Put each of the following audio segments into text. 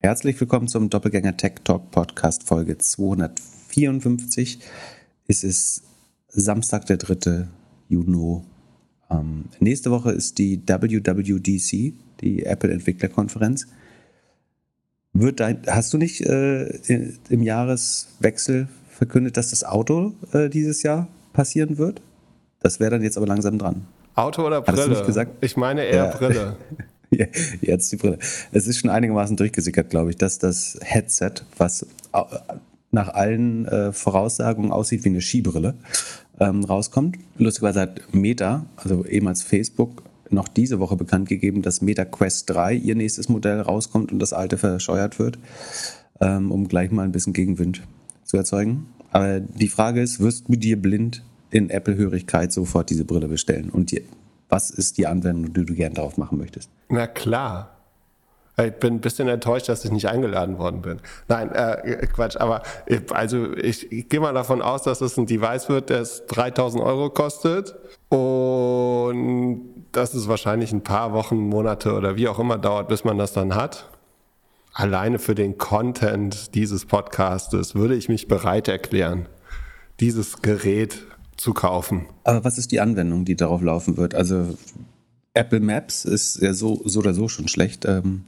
Herzlich willkommen zum Doppelgänger Tech Talk Podcast Folge 254. Es ist Samstag, der 3. Juni. Ähm, nächste Woche ist die WWDC, die Apple Entwicklerkonferenz. Wird dein, hast du nicht äh, im Jahreswechsel verkündet, dass das Auto äh, dieses Jahr passieren wird? Das wäre dann jetzt aber langsam dran. Auto oder Brille? Ich meine eher ja. Brille. Jetzt die Brille. Es ist schon einigermaßen durchgesickert, glaube ich, dass das Headset, was nach allen äh, Voraussagungen aussieht wie eine Skibrille, ähm, rauskommt. Lustigerweise hat Meta, also ehemals Facebook, noch diese Woche bekannt gegeben, dass Meta Quest 3 ihr nächstes Modell rauskommt und das alte verscheuert wird, ähm, um gleich mal ein bisschen Gegenwind zu erzeugen. Aber die Frage ist, wirst du dir blind in Apple-Hörigkeit sofort diese Brille bestellen und die was ist die Anwendung, die du gerne drauf machen möchtest? Na klar. Ich bin ein bisschen enttäuscht, dass ich nicht eingeladen worden bin. Nein, äh, Quatsch, aber ich, also ich, ich gehe mal davon aus, dass es ein Device wird, das 3000 Euro kostet und dass es wahrscheinlich ein paar Wochen, Monate oder wie auch immer dauert, bis man das dann hat. Alleine für den Content dieses Podcastes würde ich mich bereit erklären, dieses Gerät zu kaufen. Aber was ist die Anwendung, die darauf laufen wird? Also Apple Maps ist ja so, so oder so schon schlecht. Ähm,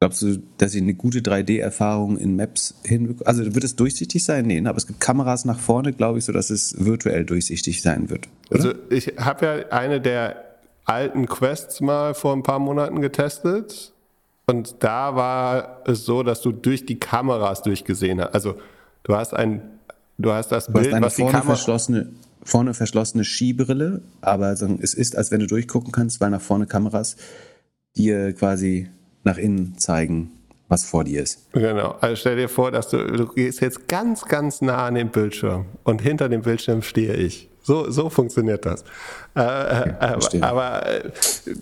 glaubst du, dass sie eine gute 3D-Erfahrung in Maps hinbekommen? Also wird es durchsichtig sein? Nee, ne? aber es gibt Kameras nach vorne, glaube ich, sodass es virtuell durchsichtig sein wird. Oder? Also ich habe ja eine der alten Quests mal vor ein paar Monaten getestet. Und da war es so, dass du durch die Kameras durchgesehen hast. Also du hast ein Du hast das du Bild, hast eine was vorne die Kamera verschlossene, vorne verschlossene Skibrille, aber es ist, als wenn du durchgucken kannst, weil nach vorne Kameras dir quasi nach innen zeigen, was vor dir ist. Genau. Also stell dir vor, dass du, du gehst jetzt ganz, ganz nah an den Bildschirm und hinter dem Bildschirm stehe ich. So, so funktioniert das. Äh, äh aber, aber äh,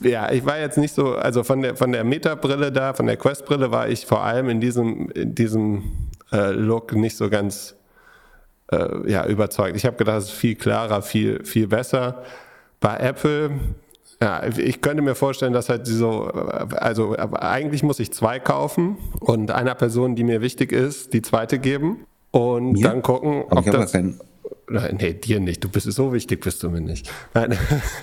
ja, ich war jetzt nicht so, also von der, von der Meta-Brille da, von der Quest-Brille war ich vor allem in diesem, in diesem äh, Look nicht so ganz äh, ja, überzeugt. Ich habe gedacht, es ist viel klarer, viel, viel besser. Bei Apple, ja, ich könnte mir vorstellen, dass halt so, also eigentlich muss ich zwei kaufen und einer Person, die mir wichtig ist, die zweite geben und mir? dann gucken, ob das... Nee, dir nicht. Du bist so wichtig, bist du mir nicht. Nein.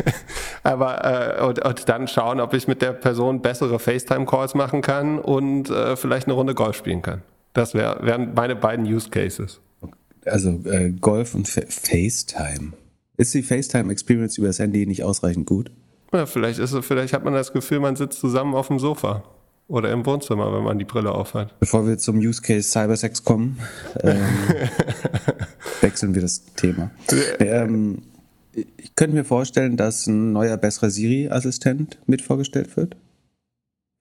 Aber äh, und, und, dann schauen, ob ich mit der Person bessere FaceTime-Calls machen kann und äh, vielleicht eine Runde Golf spielen kann. Das wär, wären meine beiden Use Cases also äh, Golf und Fa FaceTime. Ist die FaceTime-Experience über das Handy nicht ausreichend gut? Ja, vielleicht, ist, vielleicht hat man das Gefühl, man sitzt zusammen auf dem Sofa oder im Wohnzimmer, wenn man die Brille aufhat. Bevor wir zum Use Case Cybersex kommen, ähm, wechseln wir das Thema. Ähm, ich könnte mir vorstellen, dass ein neuer, besserer Siri-Assistent mit vorgestellt wird.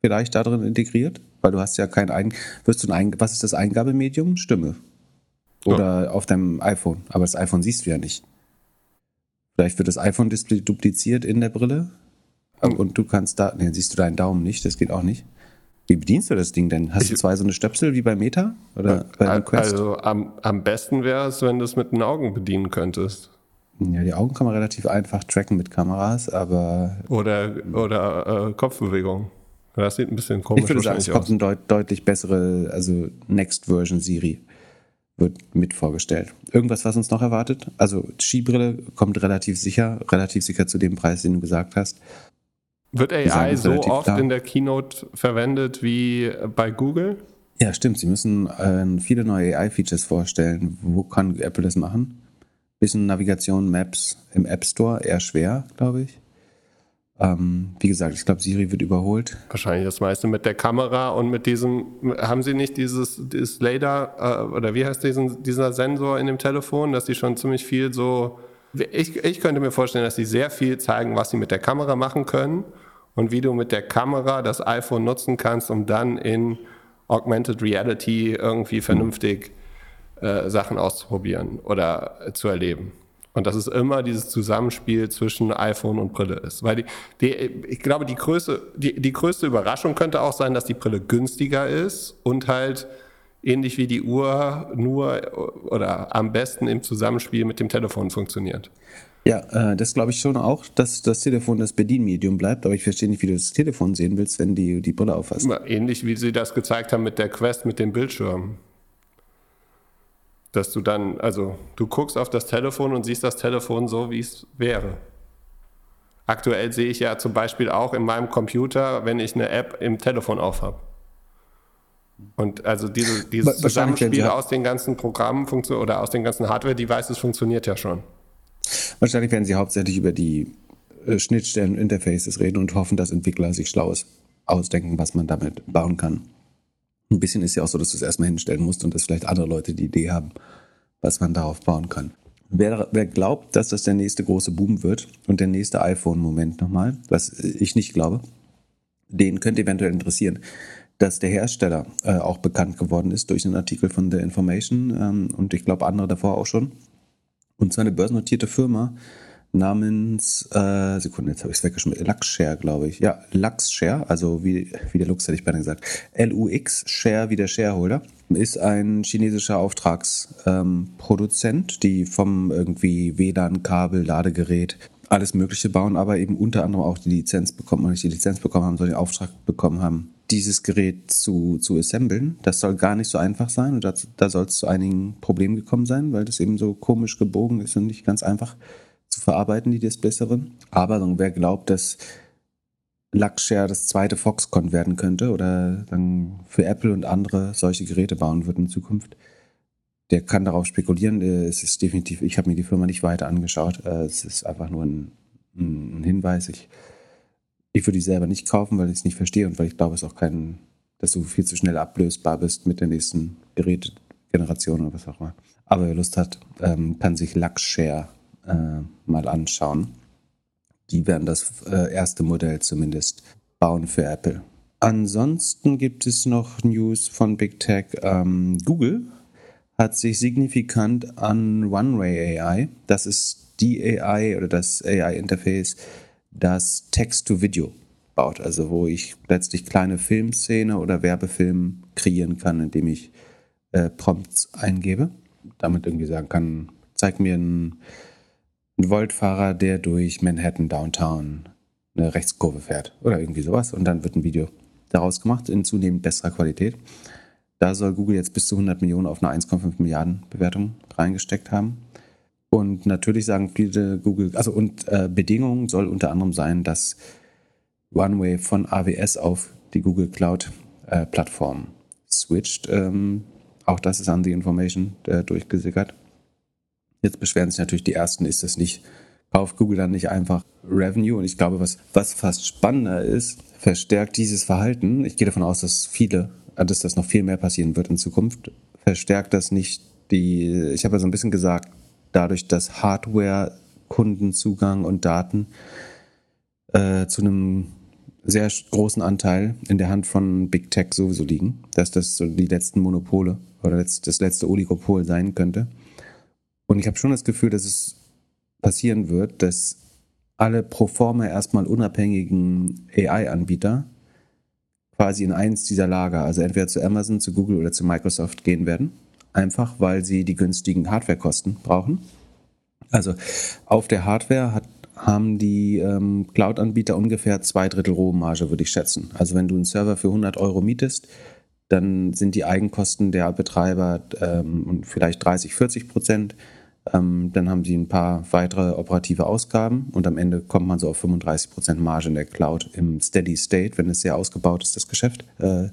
Vielleicht darin integriert, weil du hast ja kein Ein wirst du ein was ist das Eingabemedium? Stimme. Oder ja. auf deinem iPhone. Aber das iPhone siehst du ja nicht. Vielleicht wird das iPhone-Display dupliziert in der Brille. Mhm. Und du kannst da, ne, siehst du deinen Daumen nicht, das geht auch nicht. Wie bedienst du das Ding denn? Hast ich, du zwei so eine Stöpsel wie bei Meta? Oder bei Quest? Also am, am besten wäre es, wenn du es mit den Augen bedienen könntest. Ja, die Augen kann man relativ einfach tracken mit Kameras, aber. Oder, oder äh, Kopfbewegung. Das sieht ein bisschen komisch ich würde sagen, es kommt eine deut deutlich bessere, also Next Version Siri wird mit vorgestellt. Irgendwas, was uns noch erwartet? Also Skibrille kommt relativ sicher, relativ sicher zu dem Preis, den du gesagt hast. Wird AI so oft klar. in der Keynote verwendet wie bei Google? Ja, stimmt. Sie müssen äh, viele neue AI-Features vorstellen. Wo kann Apple das machen? Bisschen Navigation, Maps im App Store, eher schwer, glaube ich. Ähm, wie gesagt, ich glaube, Siri wird überholt. Wahrscheinlich das meiste mit der Kamera und mit diesem, haben Sie nicht dieses, dieses Lader äh, oder wie heißt diesen, dieser Sensor in dem Telefon, dass Sie schon ziemlich viel so, ich, ich könnte mir vorstellen, dass Sie sehr viel zeigen, was Sie mit der Kamera machen können und wie du mit der Kamera das iPhone nutzen kannst, um dann in Augmented Reality irgendwie vernünftig äh, Sachen auszuprobieren oder zu erleben. Und dass es immer dieses Zusammenspiel zwischen iPhone und Brille ist. Weil die, die, ich glaube, die größte, die, die größte Überraschung könnte auch sein, dass die Brille günstiger ist und halt ähnlich wie die Uhr nur oder am besten im Zusammenspiel mit dem Telefon funktioniert. Ja, äh, das glaube ich schon auch, dass das Telefon das Bedienmedium bleibt, aber ich verstehe nicht, wie du das Telefon sehen willst, wenn die die Brille aufhast. Ähnlich wie sie das gezeigt haben mit der Quest mit dem Bildschirm. Dass du dann, also du guckst auf das Telefon und siehst das Telefon so, wie es wäre. Aktuell sehe ich ja zum Beispiel auch in meinem Computer, wenn ich eine App im Telefon aufhabe. Und also diese, dieses Zusammenspiel aus den ganzen Programmen oder aus den ganzen Hardware-Devices funktioniert ja schon. Wahrscheinlich werden sie hauptsächlich über die äh, Schnittstellen Interfaces reden und hoffen, dass Entwickler sich Schlaues ausdenken, was man damit bauen kann. Ein bisschen ist ja auch so, dass du es erstmal hinstellen musst und dass vielleicht andere Leute die Idee haben, was man darauf bauen kann. Wer, wer glaubt, dass das der nächste große Boom wird und der nächste iPhone-Moment nochmal, was ich nicht glaube, den könnte eventuell interessieren, dass der Hersteller äh, auch bekannt geworden ist durch einen Artikel von The Information ähm, und ich glaube andere davor auch schon. Und zwar eine börsennotierte Firma namens, äh, Sekunde, jetzt habe ich es weggeschmissen, Luxshare, glaube ich. Ja, Luxshare, also wie, wie der Lux hätte ich beinahe gesagt. L-U-X, Share wie der Shareholder, ist ein chinesischer Auftragsproduzent, ähm, die vom irgendwie WLAN-Kabel, Ladegerät, alles Mögliche bauen, aber eben unter anderem auch die Lizenz bekommen, und nicht die Lizenz bekommen haben, sondern den Auftrag bekommen haben, dieses Gerät zu, zu assemblen. Das soll gar nicht so einfach sein und das, da soll es zu einigen Problemen gekommen sein, weil das eben so komisch gebogen ist und nicht ganz einfach zu verarbeiten, die darin. Aber wer glaubt, dass Luxshare das zweite Foxconn werden könnte oder dann für Apple und andere solche Geräte bauen wird in Zukunft, der kann darauf spekulieren. Es ist definitiv, ich habe mir die Firma nicht weiter angeschaut. Äh, es ist einfach nur ein, ein Hinweis. Ich ich würde die selber nicht kaufen, weil ich es nicht verstehe und weil ich glaube, es auch kein, dass du viel zu schnell ablösbar bist mit der nächsten Gerätegeneration oder was auch immer. Aber wer Lust hat, ähm, kann sich Luxshare äh, mal anschauen. Die werden das äh, erste Modell zumindest bauen für Apple. Ansonsten gibt es noch News von Big Tech. Ähm, Google hat sich signifikant an One-Way AI, das ist die AI oder das AI-Interface, das Text-to-Video baut, also wo ich letztlich kleine Filmszene oder Werbefilm kreieren kann, indem ich äh, Prompts eingebe. Damit irgendwie sagen kann, zeig mir einen, einen Voltfahrer, der durch Manhattan Downtown eine Rechtskurve fährt oder irgendwie sowas und dann wird ein Video daraus gemacht in zunehmend besserer Qualität. Da soll Google jetzt bis zu 100 Millionen auf eine 1,5 Milliarden Bewertung reingesteckt haben. Und natürlich sagen viele Google, also und äh, Bedingung soll unter anderem sein, dass OneWay von AWS auf die Google Cloud äh, Plattform switcht. Ähm, auch das ist an die Information äh, durchgesickert. Jetzt beschweren sich natürlich die ersten, ist das nicht, kauft Google dann nicht einfach Revenue? Und ich glaube, was, was fast spannender ist, verstärkt dieses Verhalten. Ich gehe davon aus, dass viele, dass das noch viel mehr passieren wird in Zukunft, verstärkt das nicht die, ich habe ja so ein bisschen gesagt, dadurch, dass Hardware, Kundenzugang und Daten äh, zu einem sehr großen Anteil in der Hand von Big Tech sowieso liegen, dass das so die letzten Monopole oder das letzte Oligopol sein könnte. Und ich habe schon das Gefühl, dass es passieren wird, dass alle pro forma erstmal unabhängigen AI-Anbieter quasi in eins dieser Lager, also entweder zu Amazon, zu Google oder zu Microsoft gehen werden einfach weil sie die günstigen Hardwarekosten brauchen. Also auf der Hardware hat, haben die ähm, Cloud-Anbieter ungefähr zwei Drittel Rohmarge, würde ich schätzen. Also wenn du einen Server für 100 Euro mietest, dann sind die Eigenkosten der Betreiber ähm, vielleicht 30, 40 Prozent. Ähm, dann haben sie ein paar weitere operative Ausgaben und am Ende kommt man so auf 35 Prozent Marge in der Cloud im Steady State, wenn es sehr ausgebaut ist, das Geschäft. Äh,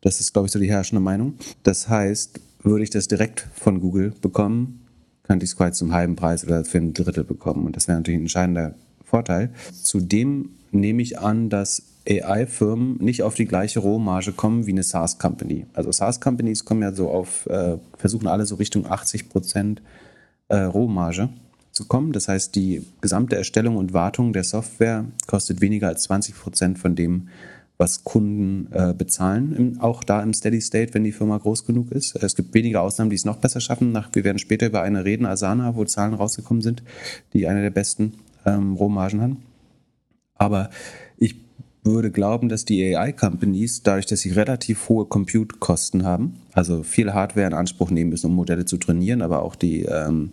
das ist, glaube ich, so die herrschende Meinung. Das heißt, würde ich das direkt von Google bekommen, könnte ich es quasi zum halben Preis oder für ein Drittel bekommen. Und das wäre natürlich ein entscheidender Vorteil. Zudem nehme ich an, dass AI-Firmen nicht auf die gleiche Rohmarge kommen wie eine SaaS-Company. Also SaaS-Companies kommen ja so auf, äh, versuchen alle so Richtung 80 Prozent äh, Rohmarge zu kommen. Das heißt, die gesamte Erstellung und Wartung der Software kostet weniger als 20 Prozent von dem, was Kunden äh, bezahlen, im, auch da im Steady State, wenn die Firma groß genug ist. Es gibt wenige Ausnahmen, die es noch besser schaffen. Nach, wir werden später über eine reden, Asana, wo Zahlen rausgekommen sind, die eine der besten ähm, Rohmargen haben. Aber ich würde glauben, dass die AI-Companies, dadurch, dass sie relativ hohe Compute-Kosten haben, also viel Hardware in Anspruch nehmen müssen, um Modelle zu trainieren, aber auch die, ähm,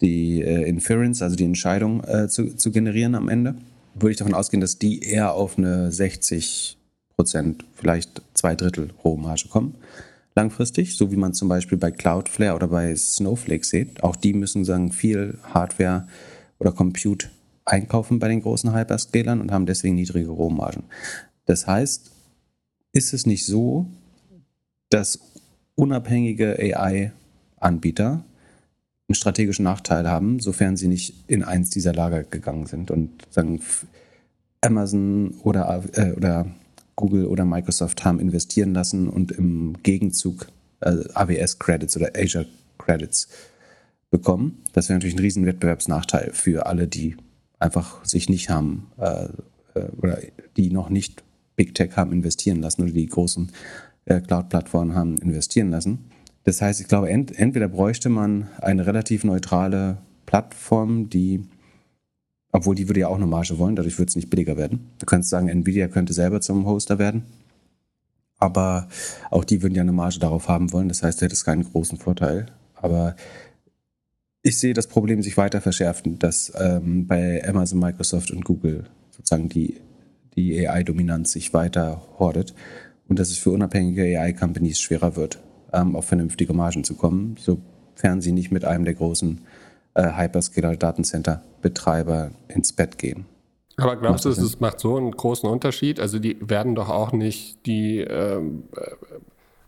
die äh, Inference, also die Entscheidung äh, zu, zu generieren am Ende, würde ich davon ausgehen, dass die eher auf eine 60 Prozent, vielleicht zwei Drittel Rohmarge kommen langfristig, so wie man zum Beispiel bei Cloudflare oder bei Snowflake sieht. Auch die müssen sagen viel Hardware oder Compute einkaufen bei den großen Hyperscalern und haben deswegen niedrige Rohmargen. Das heißt, ist es nicht so, dass unabhängige AI-Anbieter einen strategischen Nachteil haben, sofern sie nicht in eins dieser Lager gegangen sind und sagen, Amazon oder, äh, oder Google oder Microsoft haben investieren lassen und im Gegenzug äh, AWS-Credits oder Azure-Credits bekommen. Das wäre natürlich ein riesen Wettbewerbsnachteil für alle, die einfach sich nicht haben äh, äh oder die noch nicht Big Tech haben investieren lassen oder die großen äh, Cloud-Plattformen haben investieren lassen. Das heißt, ich glaube, ent entweder bräuchte man eine relativ neutrale Plattform, die, obwohl die würde ja auch eine Marge wollen, dadurch würde es nicht billiger werden. Du kannst sagen, Nvidia könnte selber zum Hoster werden, aber auch die würden ja eine Marge darauf haben wollen. Das heißt, du hättest keinen großen Vorteil. Aber ich sehe das Problem sich weiter verschärfen, dass ähm, bei Amazon, Microsoft und Google sozusagen die, die AI-Dominanz sich weiter hordet und dass es für unabhängige AI-Companies schwerer wird, ähm, auf vernünftige Margen zu kommen, sofern sie nicht mit einem der großen äh, Hyperscaler-Datencenter-Betreiber ins Bett gehen. Aber glaubst du, es macht so einen großen Unterschied? Also die werden doch auch nicht die ähm, äh,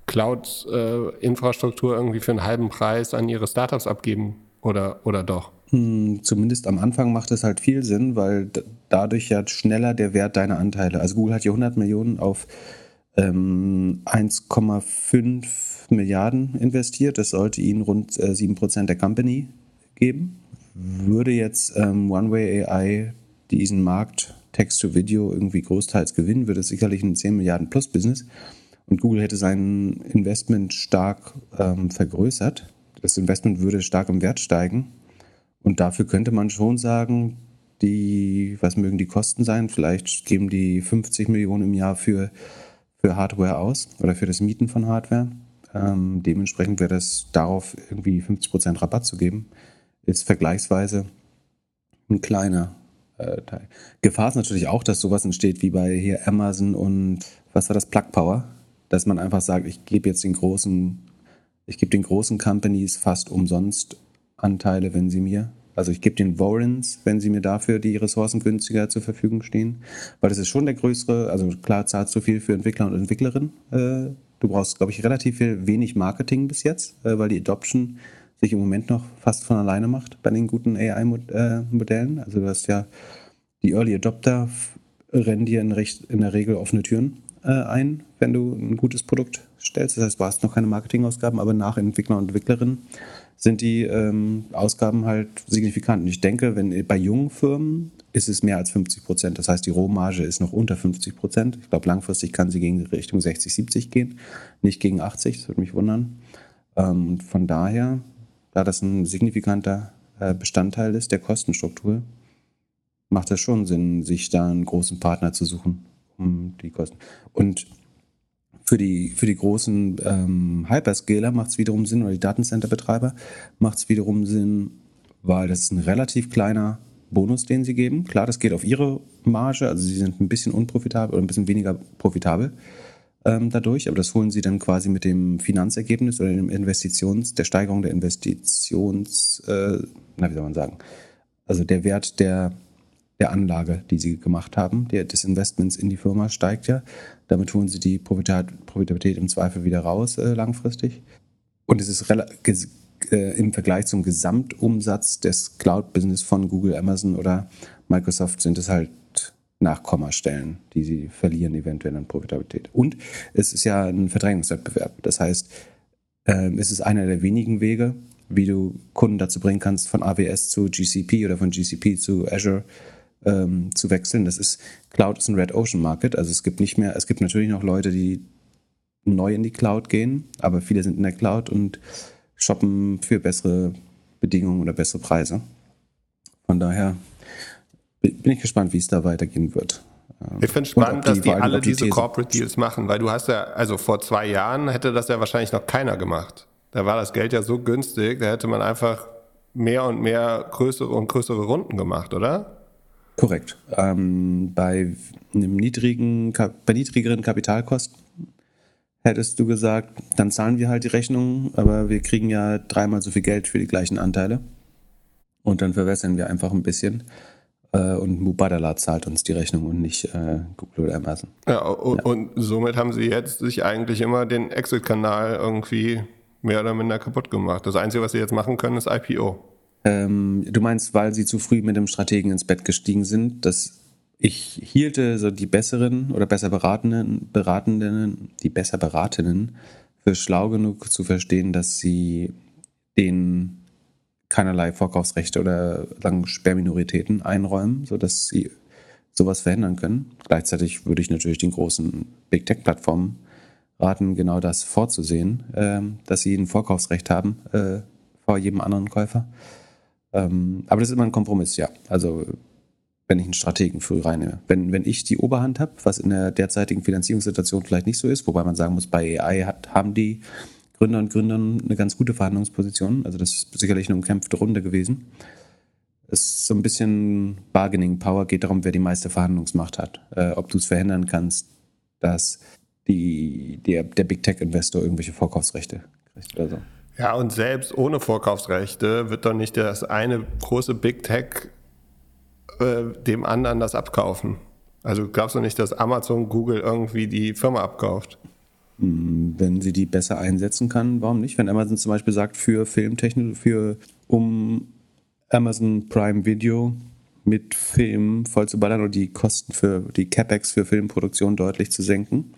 Cloud-Infrastruktur äh, irgendwie für einen halben Preis an ihre Startups abgeben oder, oder doch? Hm, zumindest am Anfang macht es halt viel Sinn, weil dadurch ja schneller der Wert deiner Anteile. Also Google hat hier 100 Millionen auf ähm, 1,5 Milliarden investiert. Das sollte ihnen rund äh, 7% der Company geben. Würde jetzt ähm, OneWay AI diesen Markt Text-to-Video irgendwie großteils gewinnen, würde es sicherlich ein 10 Milliarden plus Business. Und Google hätte sein Investment stark ähm, vergrößert. Das Investment würde stark im Wert steigen. Und dafür könnte man schon sagen, die, was mögen die Kosten sein? Vielleicht geben die 50 Millionen im Jahr für, für Hardware aus oder für das Mieten von Hardware. Ähm, dementsprechend wäre das darauf irgendwie 50% Rabatt zu geben, ist vergleichsweise ein kleiner äh, Teil. Gefahr ist natürlich auch, dass sowas entsteht wie bei hier Amazon und was war das, Plug Power, dass man einfach sagt, ich gebe jetzt den großen, ich gebe den großen Companies fast umsonst Anteile, wenn sie mir also ich gebe den Warrens, wenn sie mir dafür die Ressourcen günstiger zur Verfügung stehen, weil das ist schon der größere, also klar zahlst du viel für Entwickler und Entwicklerinnen, äh, Du brauchst, glaube ich, relativ viel, wenig Marketing bis jetzt, äh, weil die Adoption sich im Moment noch fast von alleine macht bei den guten AI-Modellen. Also du hast ja die Early Adopter rennen dir in, in der Regel offene Türen äh, ein, wenn du ein gutes Produkt stellst. Das heißt, du hast noch keine Marketingausgaben, aber nach Entwickler und Entwicklerinnen sind die ähm, Ausgaben halt signifikant. Und ich denke, wenn bei jungen Firmen ist es mehr als 50 Prozent. Das heißt, die Rohmarge ist noch unter 50 Prozent. Ich glaube, langfristig kann sie gegen Richtung 60, 70 gehen, nicht gegen 80. Das würde mich wundern. Ähm, von daher, da das ein signifikanter äh, Bestandteil ist der Kostenstruktur, macht es schon Sinn, sich da einen großen Partner zu suchen, um die Kosten. Und für die, für die großen ähm, Hyperscaler macht es wiederum Sinn, oder die Datencenter-Betreiber macht es wiederum Sinn, weil das ist ein relativ kleiner Bonus, den sie geben. Klar, das geht auf ihre Marge, also sie sind ein bisschen unprofitabel oder ein bisschen weniger profitabel ähm, dadurch, aber das holen sie dann quasi mit dem Finanzergebnis oder dem Investitions, der Steigerung der Investitions, äh, na wie soll man sagen, also der Wert der, der Anlage, die sie gemacht haben, der, des Investments in die Firma steigt ja. Damit holen sie die Profitabilität im Zweifel wieder raus äh, langfristig. Und es ist äh, im Vergleich zum Gesamtumsatz des Cloud-Business von Google, Amazon oder Microsoft sind es halt Nachkommastellen, die sie verlieren eventuell an Profitabilität. Und es ist ja ein Verdrängungswettbewerb. Das heißt, äh, es ist einer der wenigen Wege, wie du Kunden dazu bringen kannst, von AWS zu GCP oder von GCP zu Azure ähm, zu wechseln. Das ist, Cloud ist ein Red Ocean Market. Also es gibt nicht mehr, es gibt natürlich noch Leute, die neu in die Cloud gehen, aber viele sind in der Cloud und shoppen für bessere Bedingungen oder bessere Preise. Von daher bin ich gespannt, wie es da weitergehen wird. Ich finde es spannend, die, dass die alle die diese Corporate Deals machen, weil du hast ja, also vor zwei Jahren hätte das ja wahrscheinlich noch keiner gemacht. Da war das Geld ja so günstig, da hätte man einfach mehr und mehr größere und größere Runden gemacht, oder? Korrekt. Ähm, bei einem niedrigen, bei niedrigeren Kapitalkosten hättest du gesagt, dann zahlen wir halt die Rechnung, aber wir kriegen ja dreimal so viel Geld für die gleichen Anteile. Und dann verwässern wir einfach ein bisschen. Äh, und Mubadala zahlt uns die Rechnung und nicht äh, Google oder Amazon. Ja, und, ja. und somit haben sie jetzt sich eigentlich immer den Exit-Kanal irgendwie mehr oder minder kaputt gemacht. Das Einzige, was sie jetzt machen können, ist IPO. Ähm, du meinst, weil sie zu früh mit dem Strategen ins Bett gestiegen sind, dass ich hielte so die besseren oder besser beratenden, beratenden, die besser beratenden für schlau genug zu verstehen, dass sie den keinerlei Vorkaufsrechte oder sagen, Sperrminoritäten einräumen, sodass sie sowas verhindern können. Gleichzeitig würde ich natürlich den großen Big Tech-Plattformen raten, genau das vorzusehen, äh, dass sie ein Vorkaufsrecht haben äh, vor jedem anderen Käufer. Ähm, aber das ist immer ein Kompromiss, ja. Also wenn ich einen Strategen früh reinnehme. Wenn, wenn ich die Oberhand habe, was in der derzeitigen Finanzierungssituation vielleicht nicht so ist, wobei man sagen muss, bei AI hat, haben die Gründer und Gründern eine ganz gute Verhandlungsposition. Also das ist sicherlich eine umkämpfte Runde gewesen. Es ist so ein bisschen Bargaining Power, geht darum, wer die meiste Verhandlungsmacht hat. Äh, ob du es verhindern kannst, dass die, der, der Big Tech Investor irgendwelche Vorkaufsrechte kriegt oder so. Ja, und selbst ohne Vorkaufsrechte wird doch nicht das eine große Big Tech äh, dem anderen das abkaufen. Also glaubst du nicht, dass Amazon, Google irgendwie die Firma abkauft? Hm, wenn sie die besser einsetzen kann, warum nicht? Wenn Amazon zum Beispiel sagt, für Filmtechnik, für um Amazon Prime Video mit Film voll zu ballern und die Kosten für die CapEx für Filmproduktion deutlich zu senken,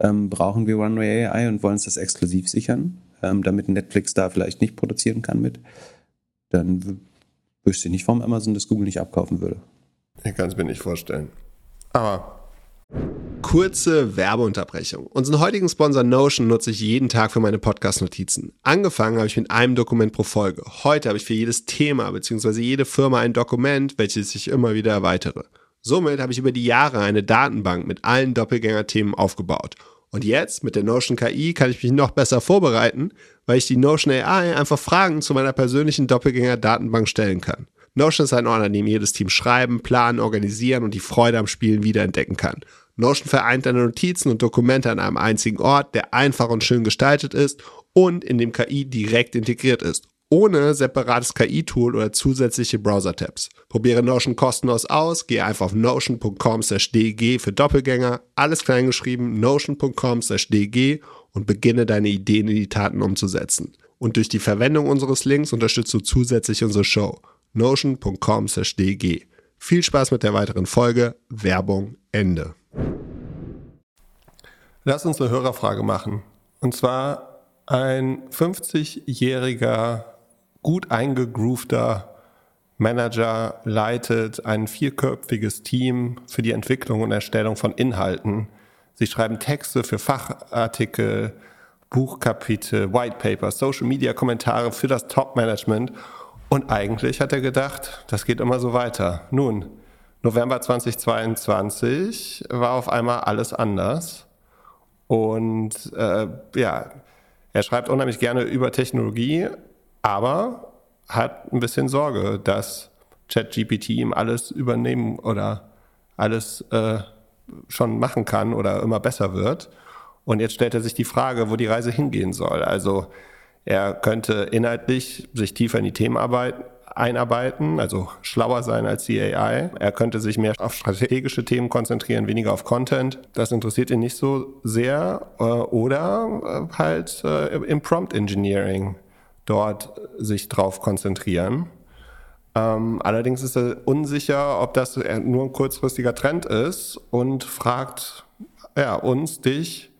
ähm, brauchen wir Runway AI und wollen uns das exklusiv sichern ähm, damit Netflix da vielleicht nicht produzieren kann mit, dann wüsste ich nicht, warum Amazon das Google nicht abkaufen würde. Ich kann es mir nicht vorstellen. Aber Kurze Werbeunterbrechung. Unseren heutigen Sponsor Notion nutze ich jeden Tag für meine Podcast-Notizen. Angefangen habe ich mit einem Dokument pro Folge. Heute habe ich für jedes Thema bzw. jede Firma ein Dokument, welches ich immer wieder erweitere. Somit habe ich über die Jahre eine Datenbank mit allen Doppelgänger-Themen aufgebaut und jetzt mit der Notion KI kann ich mich noch besser vorbereiten, weil ich die Notion AI einfach Fragen zu meiner persönlichen Doppelgänger-Datenbank stellen kann. Notion ist ein Ort, an dem jedes Team schreiben, planen, organisieren und die Freude am Spielen wiederentdecken kann. Notion vereint deine Notizen und Dokumente an einem einzigen Ort, der einfach und schön gestaltet ist und in dem KI direkt integriert ist ohne separates KI-Tool oder zusätzliche Browser-Tabs. Probiere Notion kostenlos aus, gehe einfach auf notion.com/dg für Doppelgänger, alles kleingeschrieben, notion.com/dg und beginne deine Ideen in die Taten umzusetzen. Und durch die Verwendung unseres Links unterstützt du zusätzlich unsere Show. notion.com/dg. Viel Spaß mit der weiteren Folge. Werbung Ende. Lass uns eine Hörerfrage machen. Und zwar ein 50-jähriger gut eingegroovter Manager leitet ein vierköpfiges Team für die Entwicklung und Erstellung von Inhalten. Sie schreiben Texte für Fachartikel, Buchkapitel, Whitepapers, Social Media Kommentare für das Top-Management. Und eigentlich hat er gedacht, das geht immer so weiter. Nun, November 2022 war auf einmal alles anders. Und äh, ja, er schreibt unheimlich gerne über Technologie, aber hat ein bisschen Sorge, dass ChatGPT ihm alles übernehmen oder alles äh, schon machen kann oder immer besser wird. Und jetzt stellt er sich die Frage, wo die Reise hingehen soll. Also er könnte inhaltlich sich tiefer in die Themen arbeiten, einarbeiten, also schlauer sein als die AI. Er könnte sich mehr auf strategische Themen konzentrieren, weniger auf Content. Das interessiert ihn nicht so sehr. Äh, oder äh, halt äh, im Prompt Engineering dort sich drauf konzentrieren. Ähm, allerdings ist er unsicher, ob das nur ein kurzfristiger Trend ist und fragt ja, uns, dich,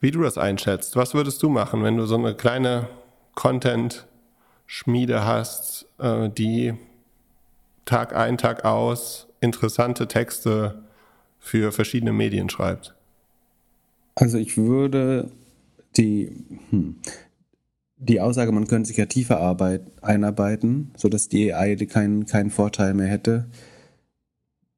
wie du das einschätzt. Was würdest du machen, wenn du so eine kleine Content-Schmiede hast, äh, die Tag ein, Tag aus interessante Texte für verschiedene Medien schreibt? Also ich würde die, hm, die Aussage, man könnte sich ja tiefer arbeit, einarbeiten, sodass die AI keinen, keinen Vorteil mehr hätte,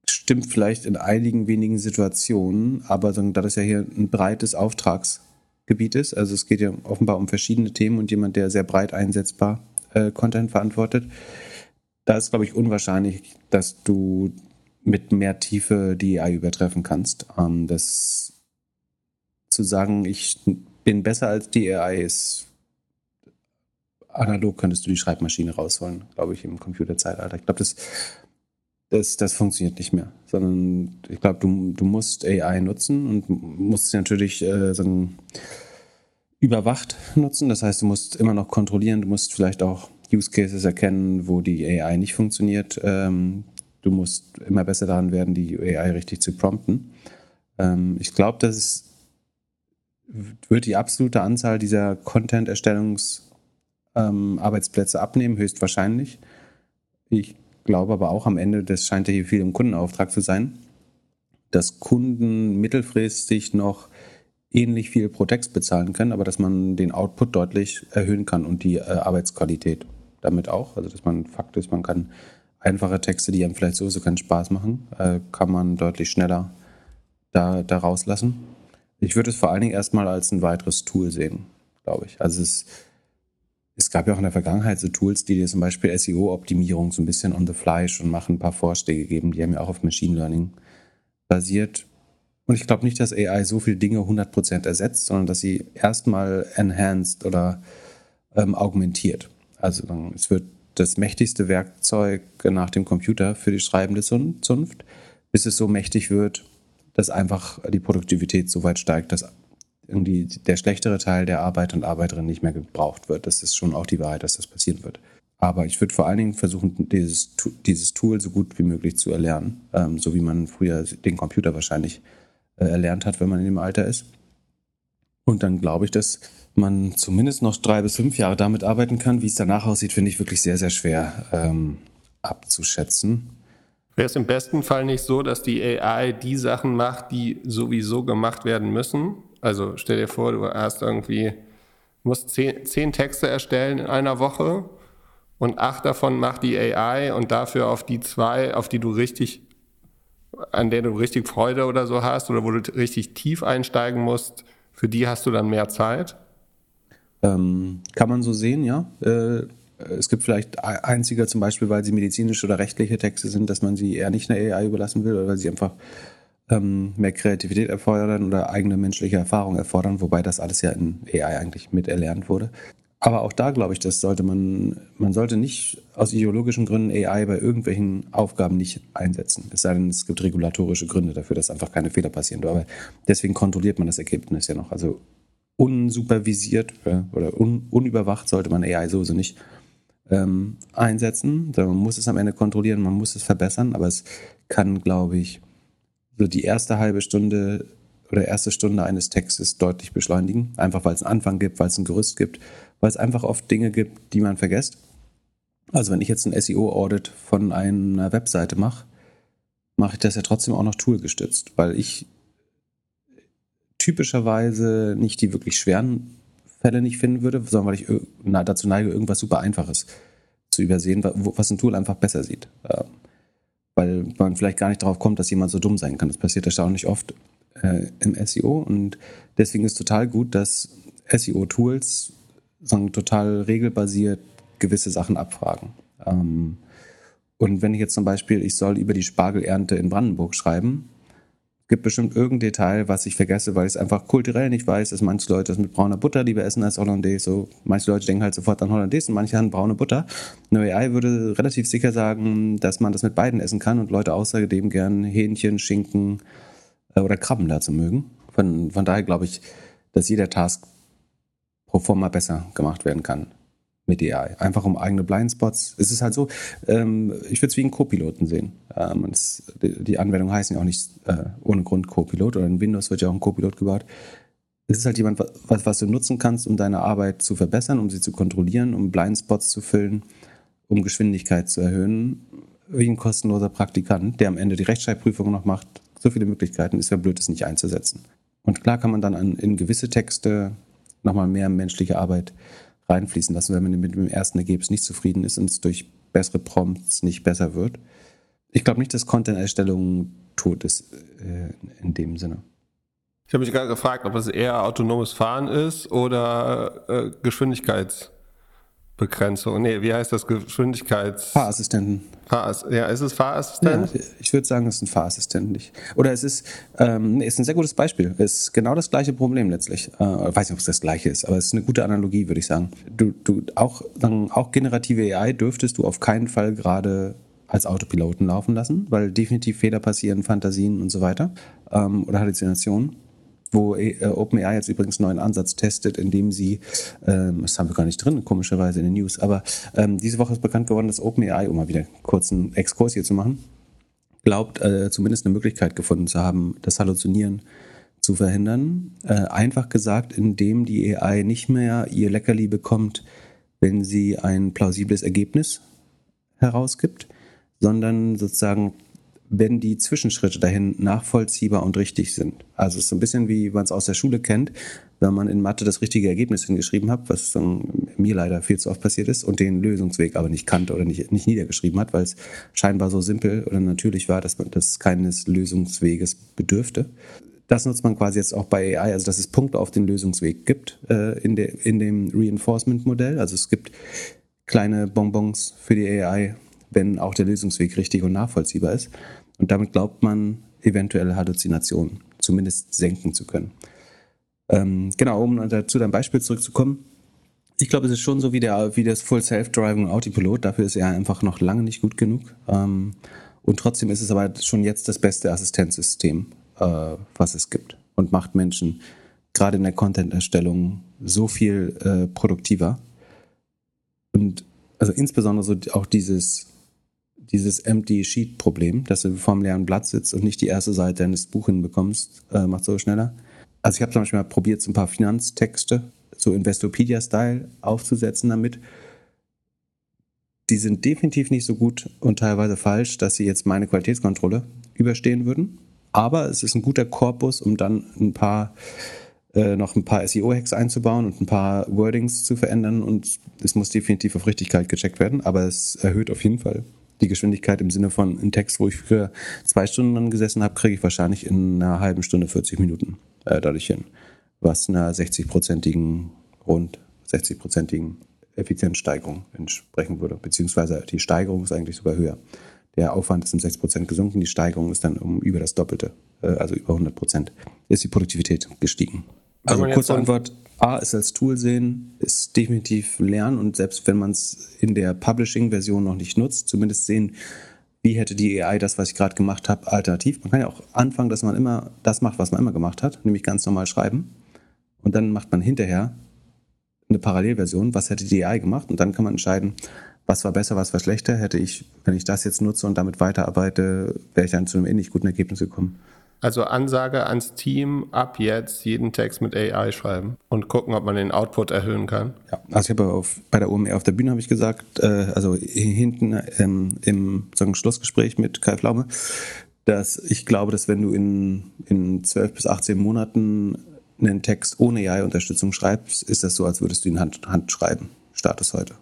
stimmt vielleicht in einigen wenigen Situationen, aber da das ja hier ein breites Auftragsgebiet ist, also es geht ja offenbar um verschiedene Themen und jemand, der sehr breit einsetzbar äh, Content verantwortet. Da ist, glaube ich, unwahrscheinlich, dass du mit mehr Tiefe die AI übertreffen kannst. Ähm, das zu sagen, ich bin besser als die AI ist analog könntest du die Schreibmaschine rausholen, glaube ich, im Computerzeitalter. Ich glaube, das, das, das funktioniert nicht mehr, sondern ich glaube, du, du musst AI nutzen und musst sie natürlich äh, sagen, überwacht nutzen. Das heißt, du musst immer noch kontrollieren, du musst vielleicht auch Use Cases erkennen, wo die AI nicht funktioniert. Ähm, du musst immer besser daran werden, die AI richtig zu prompten. Ähm, ich glaube, dass es wird die absolute Anzahl dieser Content-Erstellungs-Arbeitsplätze ähm, abnehmen, höchstwahrscheinlich. Ich glaube aber auch am Ende, das scheint ja hier viel im Kundenauftrag zu sein, dass Kunden mittelfristig noch ähnlich viel pro Text bezahlen können, aber dass man den Output deutlich erhöhen kann und die äh, Arbeitsqualität damit auch. Also dass man Fakt ist, man kann einfache Texte, die einem vielleicht sowieso keinen Spaß machen, äh, kann man deutlich schneller da, da rauslassen. Ich würde es vor allen Dingen erstmal als ein weiteres Tool sehen, glaube ich. Also es, es gab ja auch in der Vergangenheit so Tools, die dir zum Beispiel SEO-Optimierung so ein bisschen on the fly schon machen, ein paar Vorschläge geben, die haben ja auch auf Machine Learning basiert. Und ich glaube nicht, dass AI so viele Dinge 100% ersetzt, sondern dass sie erstmal enhanced oder ähm, augmentiert. Also es wird das mächtigste Werkzeug nach dem Computer für die schreibende Zunft, bis es so mächtig wird, dass einfach die Produktivität so weit steigt, dass irgendwie der schlechtere Teil der Arbeiter und Arbeiterinnen nicht mehr gebraucht wird. Das ist schon auch die Wahrheit, dass das passieren wird. Aber ich würde vor allen Dingen versuchen, dieses, dieses Tool so gut wie möglich zu erlernen, ähm, so wie man früher den Computer wahrscheinlich äh, erlernt hat, wenn man in dem Alter ist. Und dann glaube ich, dass man zumindest noch drei bis fünf Jahre damit arbeiten kann. Wie es danach aussieht, finde ich wirklich sehr, sehr schwer ähm, abzuschätzen. Wäre es im besten Fall nicht so, dass die AI die Sachen macht, die sowieso gemacht werden müssen? Also stell dir vor, du hast irgendwie, musst zehn, zehn Texte erstellen in einer Woche und acht davon macht die AI und dafür auf die zwei, auf die du richtig, an der du richtig Freude oder so hast oder wo du richtig tief einsteigen musst, für die hast du dann mehr Zeit? Ähm, kann man so sehen, ja. Äh es gibt vielleicht einziger zum Beispiel, weil sie medizinische oder rechtliche Texte sind, dass man sie eher nicht einer AI überlassen will oder weil sie einfach ähm, mehr Kreativität erfordern oder eigene menschliche Erfahrung erfordern, wobei das alles ja in AI eigentlich mit erlernt wurde. Aber auch da glaube ich, das sollte man, man sollte nicht aus ideologischen Gründen AI bei irgendwelchen Aufgaben nicht einsetzen. Es sei denn, es gibt regulatorische Gründe dafür, dass einfach keine Fehler passieren. Aber deswegen kontrolliert man das Ergebnis ja noch. Also unsupervisiert oder un, unüberwacht sollte man AI sowieso nicht ähm, einsetzen. Man muss es am Ende kontrollieren, man muss es verbessern, aber es kann, glaube ich, so die erste halbe Stunde oder erste Stunde eines Textes deutlich beschleunigen. Einfach weil es einen Anfang gibt, weil es ein Gerüst gibt, weil es einfach oft Dinge gibt, die man vergisst. Also wenn ich jetzt ein SEO-Audit von einer Webseite mache, mache ich das ja trotzdem auch noch toolgestützt, weil ich typischerweise nicht die wirklich schweren Fälle nicht finden würde, sondern weil ich dazu neige, irgendwas super Einfaches zu übersehen, was ein Tool einfach besser sieht. Weil man vielleicht gar nicht darauf kommt, dass jemand so dumm sein kann. Das passiert erstaunlich oft äh, im SEO und deswegen ist total gut, dass SEO-Tools total regelbasiert gewisse Sachen abfragen. Ähm, und wenn ich jetzt zum Beispiel, ich soll über die Spargelernte in Brandenburg schreiben, gibt bestimmt irgendein Detail, was ich vergesse, weil ich es einfach kulturell nicht weiß, dass manche Leute das mit brauner Butter lieber essen als Hollandaise. So, manche Leute denken halt sofort an Hollandaise und manche an braune Butter. Eine AI würde relativ sicher sagen, dass man das mit beiden essen kann und Leute außerdem gern Hähnchen, Schinken äh, oder Krabben dazu mögen. Von, von daher glaube ich, dass jeder Task pro forma besser gemacht werden kann mit AI. Einfach um eigene Blindspots. Es ist halt so, ähm, ich würde es wie einen Co-Piloten sehen. Ähm, es, die, Anwendungen heißen ja auch nicht äh, ohne Grund Co-Pilot oder in Windows wird ja auch ein Co-Pilot gebaut. Es ist halt jemand, was, was du nutzen kannst, um deine Arbeit zu verbessern, um sie zu kontrollieren, um Blindspots zu füllen, um Geschwindigkeit zu erhöhen. Wie ein kostenloser Praktikant, der am Ende die Rechtschreibprüfung noch macht. So viele Möglichkeiten, ist ja blöd, es nicht einzusetzen. Und klar kann man dann an, in gewisse Texte nochmal mehr menschliche Arbeit reinfließen lassen, wenn man mit dem ersten Ergebnis nicht zufrieden ist und es durch bessere Prompts nicht besser wird. Ich glaube nicht, dass Content-Erstellung tot ist äh, in dem Sinne. Ich habe mich gerade gefragt, ob es eher autonomes Fahren ist oder äh, Geschwindigkeits, Begrenzung. Nee, wie heißt das? Geschwindigkeits. Fahrassistenten. Fahrass ja, ist es Fahrassistent? Ja, ich würde sagen, es ist ein Fahrassistent. Nicht. Oder es ist, ähm, ist ein sehr gutes Beispiel. Es ist genau das gleiche Problem letztlich. Äh, ich weiß nicht, ob es das gleiche ist, aber es ist eine gute Analogie, würde ich sagen. Du, du, auch, dann, auch generative AI dürftest du auf keinen Fall gerade als Autopiloten laufen lassen, weil definitiv Fehler passieren, Fantasien und so weiter ähm, oder Halluzinationen wo äh, OpenAI jetzt übrigens einen neuen Ansatz testet, indem sie, ähm, das haben wir gar nicht drin, komischerweise in den News, aber ähm, diese Woche ist bekannt geworden, dass OpenAI, um mal wieder einen Exkurs hier zu machen, glaubt, äh, zumindest eine Möglichkeit gefunden zu haben, das Halluzinieren zu verhindern. Äh, einfach gesagt, indem die AI nicht mehr ihr Leckerli bekommt, wenn sie ein plausibles Ergebnis herausgibt, sondern sozusagen wenn die Zwischenschritte dahin nachvollziehbar und richtig sind. Also es ist so ein bisschen wie man es aus der Schule kennt, wenn man in Mathe das richtige Ergebnis hingeschrieben hat, was mir leider viel zu oft passiert ist und den Lösungsweg aber nicht kannte oder nicht, nicht niedergeschrieben hat, weil es scheinbar so simpel oder natürlich war, dass man das keines Lösungsweges bedürfte. Das nutzt man quasi jetzt auch bei AI, also dass es Punkte auf den Lösungsweg gibt äh, in, de, in dem Reinforcement-Modell. Also es gibt kleine Bonbons für die AI, wenn auch der Lösungsweg richtig und nachvollziehbar ist. Und damit glaubt man, eventuelle Halluzinationen zumindest senken zu können. Ähm, genau, um zu deinem Beispiel zurückzukommen. Ich glaube, es ist schon so wie, der, wie das Full Self-Driving Autopilot. Dafür ist er einfach noch lange nicht gut genug. Ähm, und trotzdem ist es aber schon jetzt das beste Assistenzsystem, äh, was es gibt. Und macht Menschen gerade in der Content-Erstellung so viel äh, produktiver. Und also insbesondere so auch dieses dieses Empty Sheet Problem, dass du vor einem leeren Blatt sitzt und nicht die erste Seite eines Buches hinbekommst, äh, macht so schneller. Also ich habe zum Beispiel mal probiert, so ein paar Finanztexte, so Investopedia-Style aufzusetzen damit. Die sind definitiv nicht so gut und teilweise falsch, dass sie jetzt meine Qualitätskontrolle überstehen würden. Aber es ist ein guter Korpus, um dann ein paar äh, noch ein paar SEO-Hacks einzubauen und ein paar Wordings zu verändern und es muss definitiv auf Richtigkeit gecheckt werden, aber es erhöht auf jeden Fall die Geschwindigkeit im Sinne von ein Text, wo ich für zwei Stunden gesessen habe, kriege ich wahrscheinlich in einer halben Stunde 40 Minuten äh, dadurch hin. Was einer 60-prozentigen, rund 60-prozentigen Effizienzsteigerung entsprechen würde. Beziehungsweise die Steigerung ist eigentlich sogar höher. Der Aufwand ist um 6 Prozent gesunken, die Steigerung ist dann um über das Doppelte, äh, also über 100 Prozent, ist die Produktivität gestiegen. Also kurze Antwort, A, ist als Tool sehen, ist definitiv lernen und selbst wenn man es in der Publishing-Version noch nicht nutzt, zumindest sehen, wie hätte die AI das, was ich gerade gemacht habe, alternativ. Man kann ja auch anfangen, dass man immer das macht, was man immer gemacht hat, nämlich ganz normal schreiben. Und dann macht man hinterher eine Parallelversion, was hätte die AI gemacht und dann kann man entscheiden, was war besser, was war schlechter. Hätte ich, wenn ich das jetzt nutze und damit weiterarbeite, wäre ich dann zu einem ähnlich guten Ergebnis gekommen. Also Ansage ans Team, ab jetzt jeden Text mit AI schreiben und gucken, ob man den Output erhöhen kann. Ja, also ich habe auf, bei der OMR auf der Bühne habe ich gesagt, äh, also hinten ähm, im sagen, Schlussgespräch mit Kai Pflaume, dass ich glaube, dass wenn du in, in 12 bis 18 Monaten einen Text ohne AI-Unterstützung schreibst, ist das so, als würdest du ihn Hand, Hand schreiben. Status heute.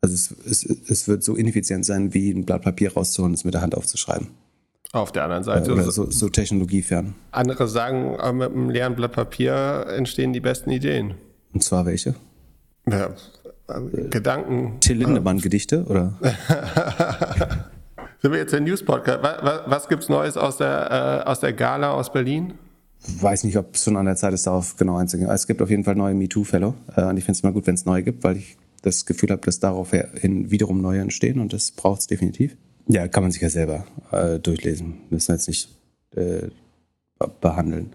Also es, es, es wird so ineffizient sein, wie ein Blatt Papier rauszuholen, es mit der Hand aufzuschreiben. Auf der anderen Seite. Oder so, so technologiefern. Andere sagen, äh, mit einem leeren Blatt Papier entstehen die besten Ideen. Und zwar welche? Ja, äh, Gedanken. Till Lindemann-Gedichte, oder? Sind wir jetzt der News-Podcast? Was, was gibt es Neues aus der, äh, aus der Gala aus Berlin? weiß nicht, ob es schon an der Zeit ist, darauf genau einzugehen. Es gibt auf jeden Fall neue MeToo-Fellow. Äh, und ich finde es immer gut, wenn es neue gibt, weil ich das Gefühl habe, dass daraufhin wiederum neue entstehen und das braucht es definitiv. Ja, kann man sich ja selber äh, durchlesen. Müssen wir jetzt nicht äh, behandeln.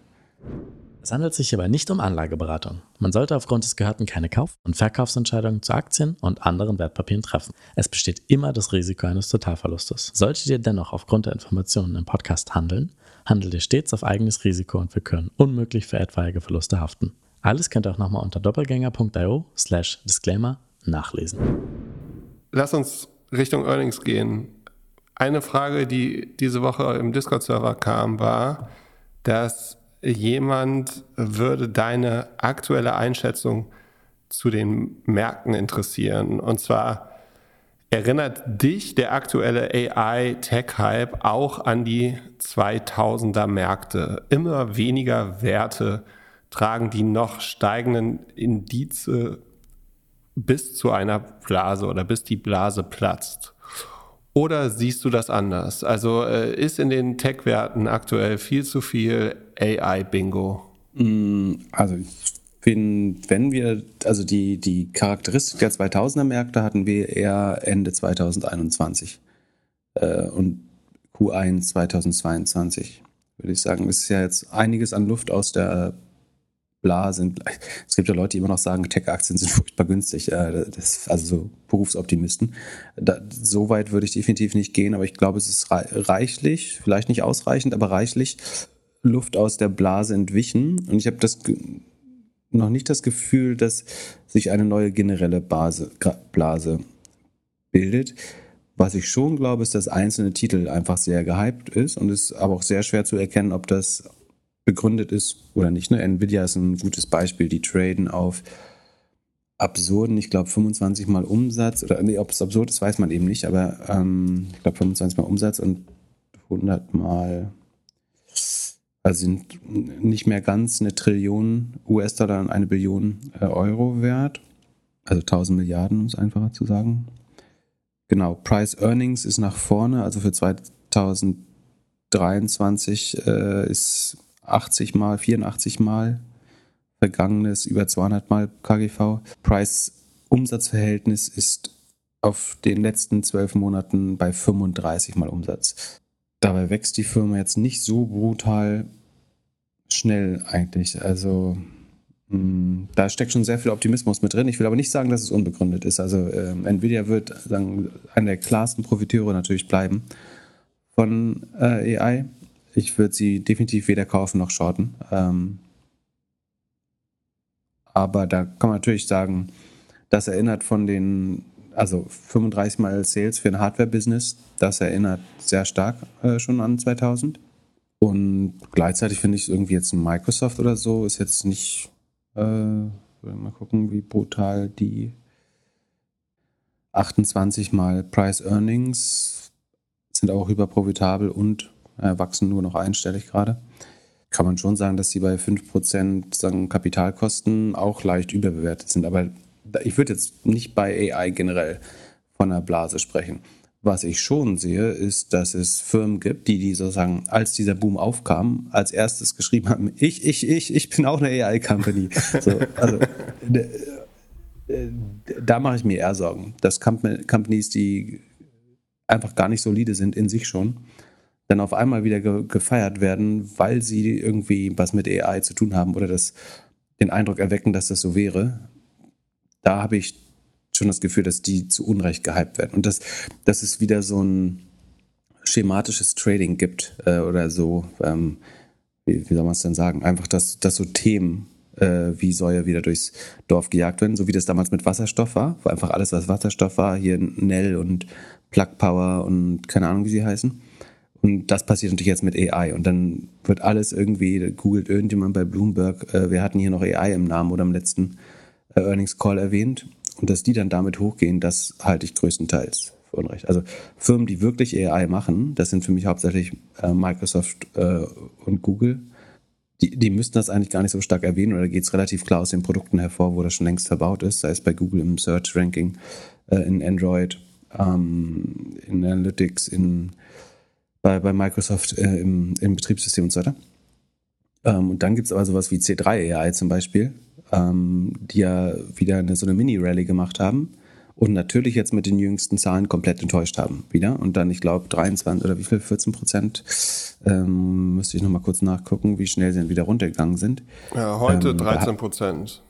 Es handelt sich hierbei nicht um Anlageberatung. Man sollte aufgrund des Gehörten keine Kauf- und Verkaufsentscheidungen zu Aktien und anderen Wertpapieren treffen. Es besteht immer das Risiko eines Totalverlustes. Solltet ihr dennoch aufgrund der Informationen im Podcast handeln, handelt ihr stets auf eigenes Risiko und wir können unmöglich für etwaige Verluste haften. Alles könnt ihr auch nochmal unter doppelgänger.io slash disclaimer nachlesen. Lass uns Richtung Earnings gehen. Eine Frage, die diese Woche im Discord-Server kam, war, dass jemand würde deine aktuelle Einschätzung zu den Märkten interessieren. Und zwar erinnert dich der aktuelle AI-Tech-Hype auch an die 2000er Märkte. Immer weniger Werte tragen die noch steigenden Indize bis zu einer Blase oder bis die Blase platzt? Oder siehst du das anders? Also äh, ist in den Tech-Werten aktuell viel zu viel AI-Bingo? Mm, also ich finde, wenn wir, also die, die Charakteristik der 2000er Märkte hatten wir eher Ende 2021 äh, und Q1 2022, würde ich sagen. Es ist ja jetzt einiges an Luft aus der Blase. Es gibt ja Leute, die immer noch sagen, Tech-Aktien sind furchtbar günstig. Äh, das, also so Berufsoptimisten. Da, so weit würde ich definitiv nicht gehen, aber ich glaube, es ist reichlich, vielleicht nicht ausreichend, aber reichlich Luft aus der Blase entwichen. Und ich habe das noch nicht das Gefühl, dass sich eine neue generelle Base, Blase bildet. Was ich schon glaube, ist, dass einzelne Titel einfach sehr gehypt ist und es aber auch sehr schwer zu erkennen, ob das begründet ist oder nicht. Ne? Nvidia ist ein gutes Beispiel, die traden auf absurden, ich glaube 25 mal Umsatz oder nee, ob es absurd ist, weiß man eben nicht, aber ähm, ich glaube 25 mal Umsatz und 100 mal also sind nicht mehr ganz eine Trillion US-Dollar und eine Billion äh, Euro wert. Also 1000 Milliarden, um es einfacher zu sagen. Genau, Price Earnings ist nach vorne, also für 2023 äh, ist 80 mal, 84 mal, vergangenes über 200 mal KGV. Price Umsatzverhältnis ist auf den letzten zwölf Monaten bei 35 mal Umsatz. Dabei wächst die Firma jetzt nicht so brutal schnell eigentlich. Also hm, da steckt schon sehr viel Optimismus mit drin. Ich will aber nicht sagen, dass es unbegründet ist. Also äh, Nvidia wird sagen, einer der klarsten Profiteure natürlich bleiben von äh, AI. Ich würde sie definitiv weder kaufen noch shorten. Ähm, aber da kann man natürlich sagen, das erinnert von den, also 35 mal Sales für ein Hardware-Business, das erinnert sehr stark äh, schon an 2000. Und gleichzeitig finde ich irgendwie jetzt ein Microsoft oder so ist jetzt nicht, äh, mal gucken, wie brutal die 28 mal Price Earnings sind auch überprofitabel und wachsen nur noch einstellig gerade. Kann man schon sagen, dass sie bei 5% sagen, Kapitalkosten auch leicht überbewertet sind. Aber ich würde jetzt nicht bei AI generell von einer Blase sprechen. Was ich schon sehe, ist, dass es Firmen gibt, die, die sozusagen, als dieser Boom aufkam, als erstes geschrieben haben, ich, ich, ich, ich bin auch eine AI-Company. So, also, da mache ich mir eher Sorgen, dass Companies, die einfach gar nicht solide sind in sich schon, dann auf einmal wieder ge gefeiert werden, weil sie irgendwie was mit AI zu tun haben oder das, den Eindruck erwecken, dass das so wäre. Da habe ich schon das Gefühl, dass die zu Unrecht gehypt werden. Und dass, dass es wieder so ein schematisches Trading gibt äh, oder so, ähm, wie, wie, soll man es denn sagen? Einfach, dass, dass so Themen äh, wie Säue wieder durchs Dorf gejagt werden, so wie das damals mit Wasserstoff war, wo einfach alles, was Wasserstoff war, hier Nell und Plug Power und keine Ahnung, wie sie heißen. Und das passiert natürlich jetzt mit AI. Und dann wird alles irgendwie, googelt irgendjemand bei Bloomberg, äh, wir hatten hier noch AI im Namen oder im letzten äh, Earnings Call erwähnt. Und dass die dann damit hochgehen, das halte ich größtenteils für Unrecht. Also Firmen, die wirklich AI machen, das sind für mich hauptsächlich äh, Microsoft äh, und Google. Die, die müssten das eigentlich gar nicht so stark erwähnen oder geht es relativ klar aus den Produkten hervor, wo das schon längst verbaut ist, sei es bei Google im Search-Ranking, äh, in Android, ähm, in Analytics, in, bei, bei Microsoft äh, im, im Betriebssystem und so weiter. Ähm, und dann gibt es aber sowas wie C3 AI zum Beispiel, ähm, die ja wieder eine, so eine Mini-Rally gemacht haben und natürlich jetzt mit den jüngsten Zahlen komplett enttäuscht haben wieder. Und dann, ich glaube, 23 oder wie viel, 14 Prozent, ähm, müsste ich nochmal kurz nachgucken, wie schnell sie dann wieder runtergegangen sind. Ja, heute ähm, 13 Prozent.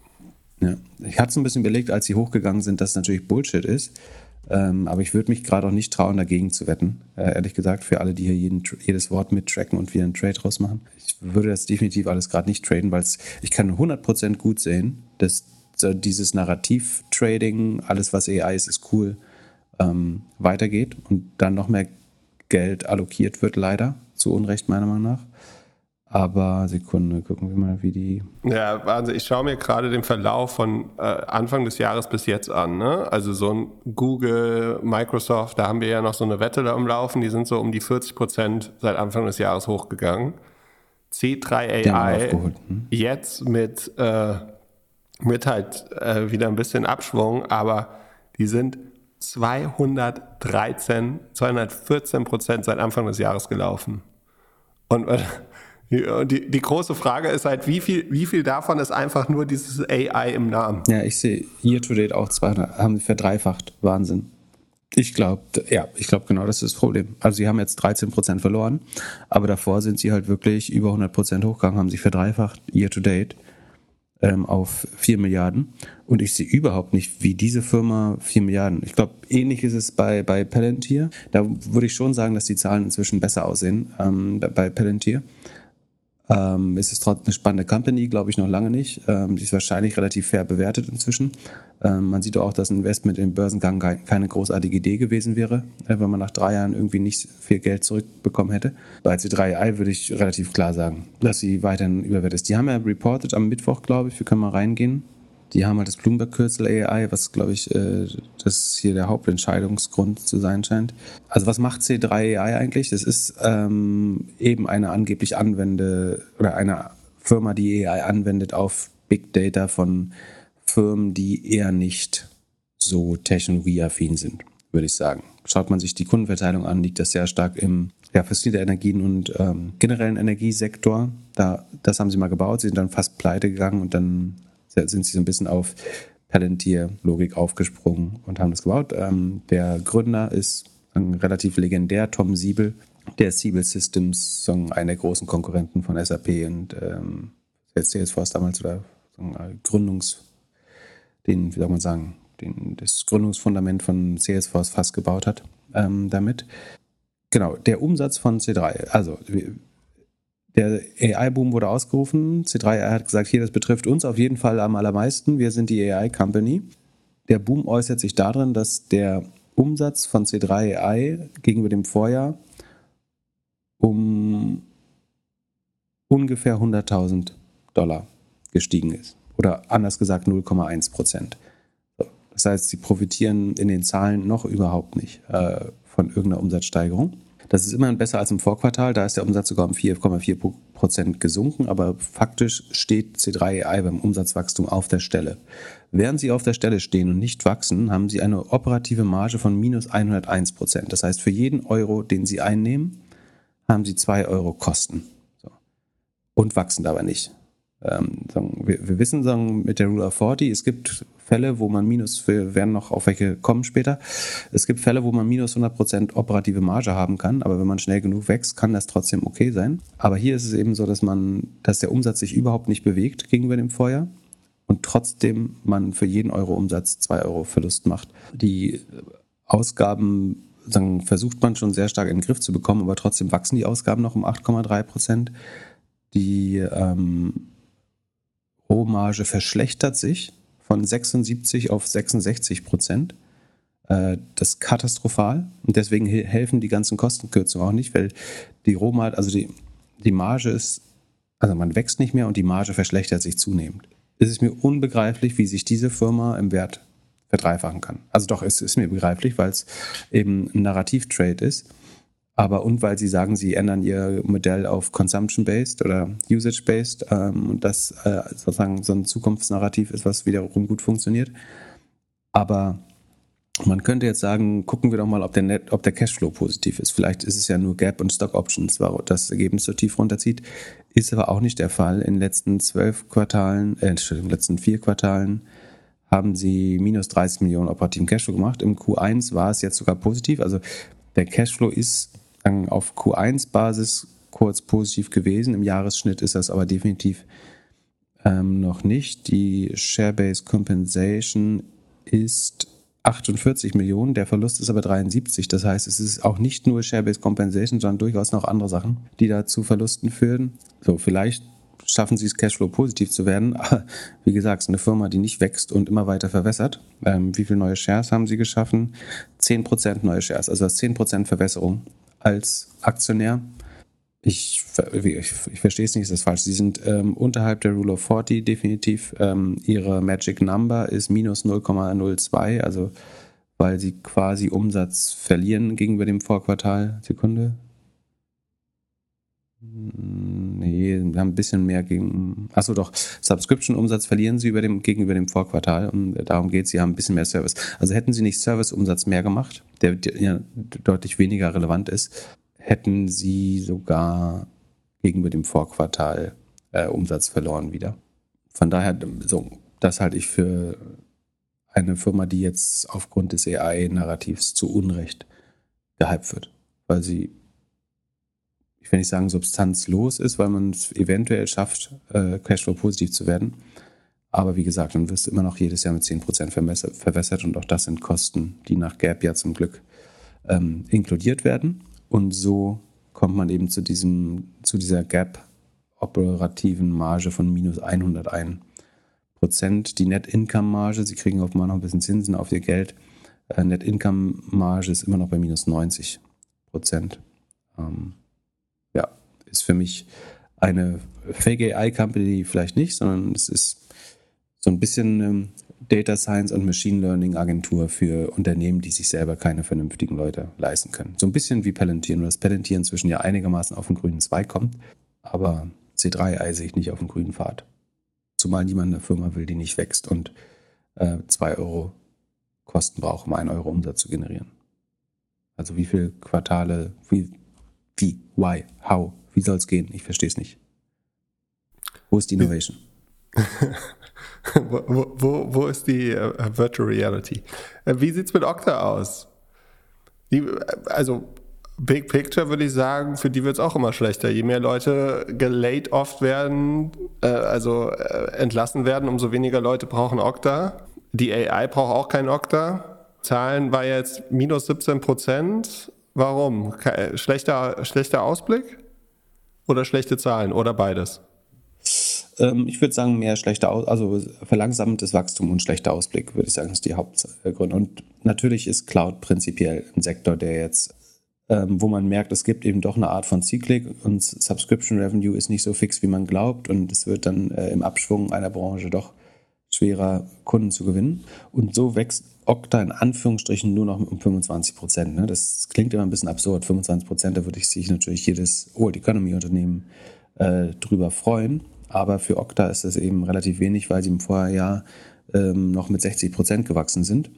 Ja, ich hatte es ein bisschen überlegt, als sie hochgegangen sind, dass es natürlich Bullshit ist. Ähm, aber ich würde mich gerade auch nicht trauen, dagegen zu wetten. Äh, ehrlich gesagt, für alle, die hier jeden, jedes Wort mittracken und wieder einen Trade rausmachen. Ich würde das definitiv alles gerade nicht traden, weil ich kann 100% gut sehen, dass so dieses Narrativ-Trading, alles was AI ist, ist cool, ähm, weitergeht und dann noch mehr Geld allokiert wird, leider. Zu Unrecht, meiner Meinung nach. Aber Sekunde, gucken wir mal, wie die. Ja, also ich schaue mir gerade den Verlauf von äh, Anfang des Jahres bis jetzt an. Ne? Also so ein Google, Microsoft, da haben wir ja noch so eine Wette da umlaufen, die sind so um die 40 Prozent seit Anfang des Jahres hochgegangen. C3 AI hm? jetzt mit äh, mit halt äh, wieder ein bisschen Abschwung, aber die sind 213, 214 Prozent seit Anfang des Jahres gelaufen. Und äh, die, die große Frage ist halt, wie viel, wie viel davon ist einfach nur dieses AI im Namen? Ja, ich sehe Year to Date auch 200, haben sie verdreifacht. Wahnsinn. Ich glaube, ja, ich glaube genau, das ist das Problem. Also sie haben jetzt 13 Prozent verloren, aber davor sind sie halt wirklich über 100 Prozent hochgegangen, haben sich verdreifacht Year to Date ähm, auf 4 Milliarden. Und ich sehe überhaupt nicht, wie diese Firma 4 Milliarden. Ich glaube, ähnlich ist es bei, bei Palantir. Da würde ich schon sagen, dass die Zahlen inzwischen besser aussehen ähm, bei Palantir. Ähm, es ist trotzdem eine spannende Company, glaube ich noch lange nicht. Ähm, die ist wahrscheinlich relativ fair bewertet inzwischen. Ähm, man sieht auch, dass ein Investment im Börsengang keine großartige Idee gewesen wäre, äh, wenn man nach drei Jahren irgendwie nicht viel Geld zurückbekommen hätte. Bei C3i würde ich relativ klar sagen, dass sie weiterhin überwertet ist. Die haben ja reported am Mittwoch, glaube ich. Wir können mal reingehen. Die haben halt das Bloomberg-Kürzel AI, was, glaube ich, äh, das hier der Hauptentscheidungsgrund zu sein scheint. Also was macht C3 AI eigentlich? Das ist ähm, eben eine angeblich anwende oder eine Firma, die AI anwendet auf Big Data von Firmen, die eher nicht so technologieaffin sind, würde ich sagen. Schaut man sich die Kundenverteilung an, liegt das sehr stark im ja, fossile Energien und ähm, generellen Energiesektor. Da, das haben sie mal gebaut, sie sind dann fast pleite gegangen und dann sind sie so ein bisschen auf Palantir-Logik aufgesprungen und haben das gebaut. Ähm, der Gründer ist relativ legendär, Tom Siebel, der Siebel Systems, so einer der großen Konkurrenten von SAP und ähm, Salesforce damals oder so Gründungs, den, wie soll man sagen, den, das Gründungsfundament von Salesforce fast gebaut hat ähm, damit. Genau, der Umsatz von C3, also der AI-Boom wurde ausgerufen. C3AI hat gesagt, hier, das betrifft uns auf jeden Fall am allermeisten. Wir sind die AI-Company. Der Boom äußert sich darin, dass der Umsatz von C3AI gegenüber dem Vorjahr um ungefähr 100.000 Dollar gestiegen ist. Oder anders gesagt 0,1 Prozent. Das heißt, sie profitieren in den Zahlen noch überhaupt nicht äh, von irgendeiner Umsatzsteigerung. Das ist immerhin besser als im Vorquartal, da ist der Umsatz sogar um 4,4 Prozent gesunken, aber faktisch steht C3AI beim Umsatzwachstum auf der Stelle. Während sie auf der Stelle stehen und nicht wachsen, haben sie eine operative Marge von minus 101 Prozent. Das heißt, für jeden Euro, den sie einnehmen, haben sie zwei Euro Kosten. Und wachsen dabei nicht. Ähm, wir, wir, wissen sagen, mit der Rule of 40, es gibt Fälle, wo man minus, wir werden noch auf welche kommen später, es gibt Fälle, wo man minus 100% operative Marge haben kann, aber wenn man schnell genug wächst, kann das trotzdem okay sein. Aber hier ist es eben so, dass man, dass der Umsatz sich überhaupt nicht bewegt gegenüber dem Vorjahr und trotzdem man für jeden Euro Umsatz zwei Euro Verlust macht. Die Ausgaben sagen, versucht man schon sehr stark in den Griff zu bekommen, aber trotzdem wachsen die Ausgaben noch um 8,3 Prozent. Die ähm, Rohmarge verschlechtert sich von 76 auf 66 Prozent. Äh, das ist katastrophal und deswegen helfen die ganzen Kostenkürzungen auch nicht, weil die Rohmarge, also die, die Marge ist, also man wächst nicht mehr und die Marge verschlechtert sich zunehmend. Es ist mir unbegreiflich, wie sich diese Firma im Wert verdreifachen kann. Also doch, es ist mir begreiflich, weil es eben ein Narrativ-Trade ist. Aber und weil sie sagen, sie ändern ihr Modell auf Consumption-based oder Usage-based ähm, und das äh, sozusagen so ein Zukunftsnarrativ ist, was wiederum gut funktioniert. Aber man könnte jetzt sagen, gucken wir doch mal, ob der, Net, ob der Cashflow positiv ist. Vielleicht ist es ja nur Gap und Stock Options, das Ergebnis so tief runterzieht. Ist aber auch nicht der Fall. In den letzten zwölf Quartalen, äh, den letzten vier Quartalen haben sie minus 30 Millionen operativen Cashflow gemacht. Im Q1 war es jetzt sogar positiv. Also der Cashflow ist auf Q1-Basis kurz positiv gewesen. Im Jahresschnitt ist das aber definitiv ähm, noch nicht. Die Share-Based Compensation ist 48 Millionen, der Verlust ist aber 73. Das heißt, es ist auch nicht nur Share-Based Compensation, sondern durchaus noch andere Sachen, die da zu Verlusten führen. So, vielleicht schaffen sie es, Cashflow positiv zu werden. Aber wie gesagt, eine Firma, die nicht wächst und immer weiter verwässert. Ähm, wie viele neue Shares haben sie geschaffen? 10% neue Shares, also das 10% Verwässerung als Aktionär. Ich, ich, ich verstehe es nicht, ist das falsch. Sie sind ähm, unterhalb der Rule of 40 definitiv. Ähm, ihre Magic Number ist minus 0,02, also weil sie quasi Umsatz verlieren gegenüber dem Vorquartal. Sekunde. Nee, wir haben ein bisschen mehr gegen. Achso, doch. Subscription-Umsatz verlieren sie über dem, gegenüber dem Vorquartal. Und darum geht es. Sie haben ein bisschen mehr Service. Also hätten sie nicht Service-Umsatz mehr gemacht, der, ja deutlich weniger relevant ist, hätten sie sogar gegenüber dem Vorquartal äh, Umsatz verloren wieder. Von daher, so, das halte ich für eine Firma, die jetzt aufgrund des AI-Narrativs zu Unrecht gehypt wird, weil sie ich will nicht sagen substanzlos ist, weil man es eventuell schafft, äh, Cashflow positiv zu werden. Aber wie gesagt, dann wirst du immer noch jedes Jahr mit 10% verwässert und auch das sind Kosten, die nach Gap ja zum Glück ähm, inkludiert werden. Und so kommt man eben zu, diesem, zu dieser Gap operativen Marge von minus 101 Prozent. Die Net Income Marge, sie kriegen auf noch ein bisschen Zinsen auf ihr Geld. Äh, Net Income Marge ist immer noch bei minus 90 Prozent. Ähm, ist für mich eine Fake AI Company vielleicht nicht, sondern es ist so ein bisschen ähm, Data Science und Machine Learning Agentur für Unternehmen, die sich selber keine vernünftigen Leute leisten können. So ein bisschen wie Palantir, nur dass Palantir inzwischen ja einigermaßen auf den grünen Zweig kommt, aber C3 ei sehe ich nicht auf den grünen Pfad. Zumal niemand eine Firma will, die nicht wächst und äh, zwei Euro Kosten braucht, um einen Euro Umsatz zu generieren. Also wie viele Quartale, wie, wie, why, how wie soll es gehen? Ich verstehe es nicht. Wo ist die Innovation? wo, wo, wo, ist die uh, Virtual Reality? Uh, wie sieht es mit Okta aus? Die, also Big Picture würde ich sagen, für die wird es auch immer schlechter. Je mehr Leute gelayed oft werden, äh, also äh, entlassen werden, umso weniger Leute brauchen Okta. Die AI braucht auch kein Okta. Zahlen war jetzt minus 17 Prozent. Warum? Schlechter, schlechter Ausblick? Oder schlechte Zahlen oder beides? Ähm, ich würde sagen, mehr schlechter also verlangsamtes Wachstum und schlechter Ausblick, würde ich sagen, ist die Hauptgründe. Und natürlich ist Cloud prinzipiell ein Sektor, der jetzt, ähm, wo man merkt, es gibt eben doch eine Art von Zyklik und Subscription Revenue ist nicht so fix, wie man glaubt. Und es wird dann äh, im Abschwung einer Branche doch schwerer, Kunden zu gewinnen. Und so wächst Okta in Anführungsstrichen nur noch um 25 Prozent. Ne? Das klingt immer ein bisschen absurd. 25 Prozent, da würde ich sich natürlich jedes Old Economy Unternehmen äh, drüber freuen. Aber für Okta ist das eben relativ wenig, weil sie im Vorjahr ähm, noch mit 60 Prozent gewachsen sind.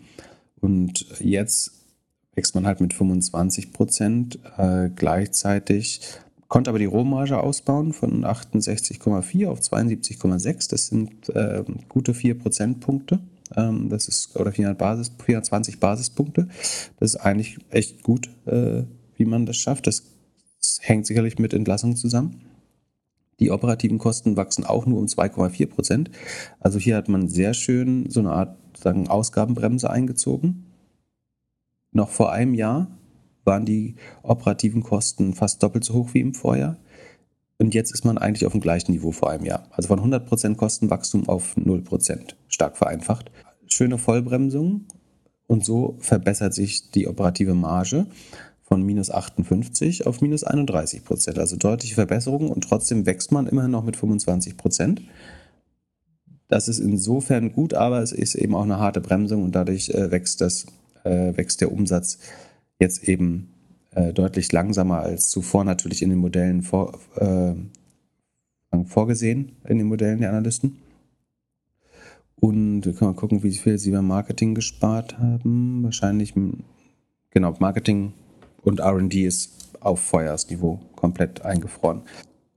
Und jetzt wächst man halt mit 25 Prozent. Äh, gleichzeitig konnte aber die Rohmarge ausbauen von 68,4 auf 72,6. Das sind äh, gute 4 Prozentpunkte. Ähm, das ist, oder 400 Basis, 420 Basispunkte. Das ist eigentlich echt gut, äh, wie man das schafft. Das hängt sicherlich mit Entlassungen zusammen. Die operativen Kosten wachsen auch nur um 2,4 Prozent. Also hier hat man sehr schön so eine Art sagen, Ausgabenbremse eingezogen. Noch vor einem Jahr waren die operativen Kosten fast doppelt so hoch wie im Vorjahr. Und jetzt ist man eigentlich auf dem gleichen Niveau vor einem Jahr. Also von 100% Kostenwachstum auf 0%. Stark vereinfacht. Schöne Vollbremsung. Und so verbessert sich die operative Marge von minus 58 auf minus 31 Prozent. Also deutliche Verbesserung und trotzdem wächst man immerhin noch mit 25 Prozent. Das ist insofern gut, aber es ist eben auch eine harte Bremsung und dadurch äh, wächst, das, äh, wächst der Umsatz jetzt eben äh, deutlich langsamer als zuvor natürlich in den Modellen vor, äh, vorgesehen, in den Modellen der Analysten. Und wir können mal gucken, wie viel sie beim Marketing gespart haben. Wahrscheinlich, genau, Marketing und RD ist auf Feuersniveau komplett eingefroren.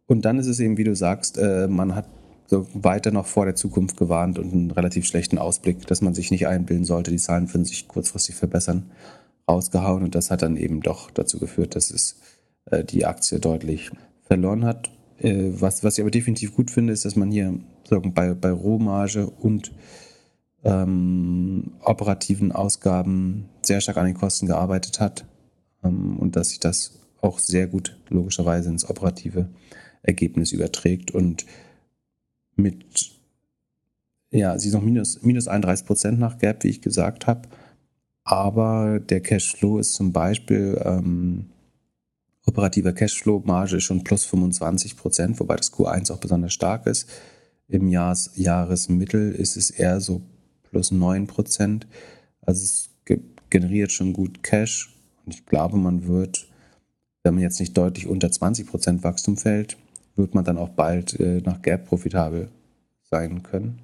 Und dann ist es eben, wie du sagst, äh, man hat so weiter noch vor der Zukunft gewarnt und einen relativ schlechten Ausblick, dass man sich nicht einbilden sollte, die Zahlen würden sich kurzfristig verbessern rausgehauen und das hat dann eben doch dazu geführt, dass es äh, die Aktie deutlich verloren hat. Äh, was, was ich aber definitiv gut finde, ist, dass man hier sagen, bei, bei Rohmarge und ähm, operativen Ausgaben sehr stark an den Kosten gearbeitet hat ähm, und dass sich das auch sehr gut logischerweise ins operative Ergebnis überträgt und mit ja, sie ist noch minus, minus 31 Prozent nach Gap, wie ich gesagt habe. Aber der Cashflow ist zum Beispiel ähm, operativer Cashflow-Marge schon plus 25 Prozent, wobei das Q1 auch besonders stark ist. Im Jahres Jahresmittel ist es eher so plus 9 Prozent. Also es generiert schon gut Cash und ich glaube, man wird wenn man jetzt nicht deutlich unter 20% Wachstum fällt, wird man dann auch bald äh, nach Gap profitabel sein können.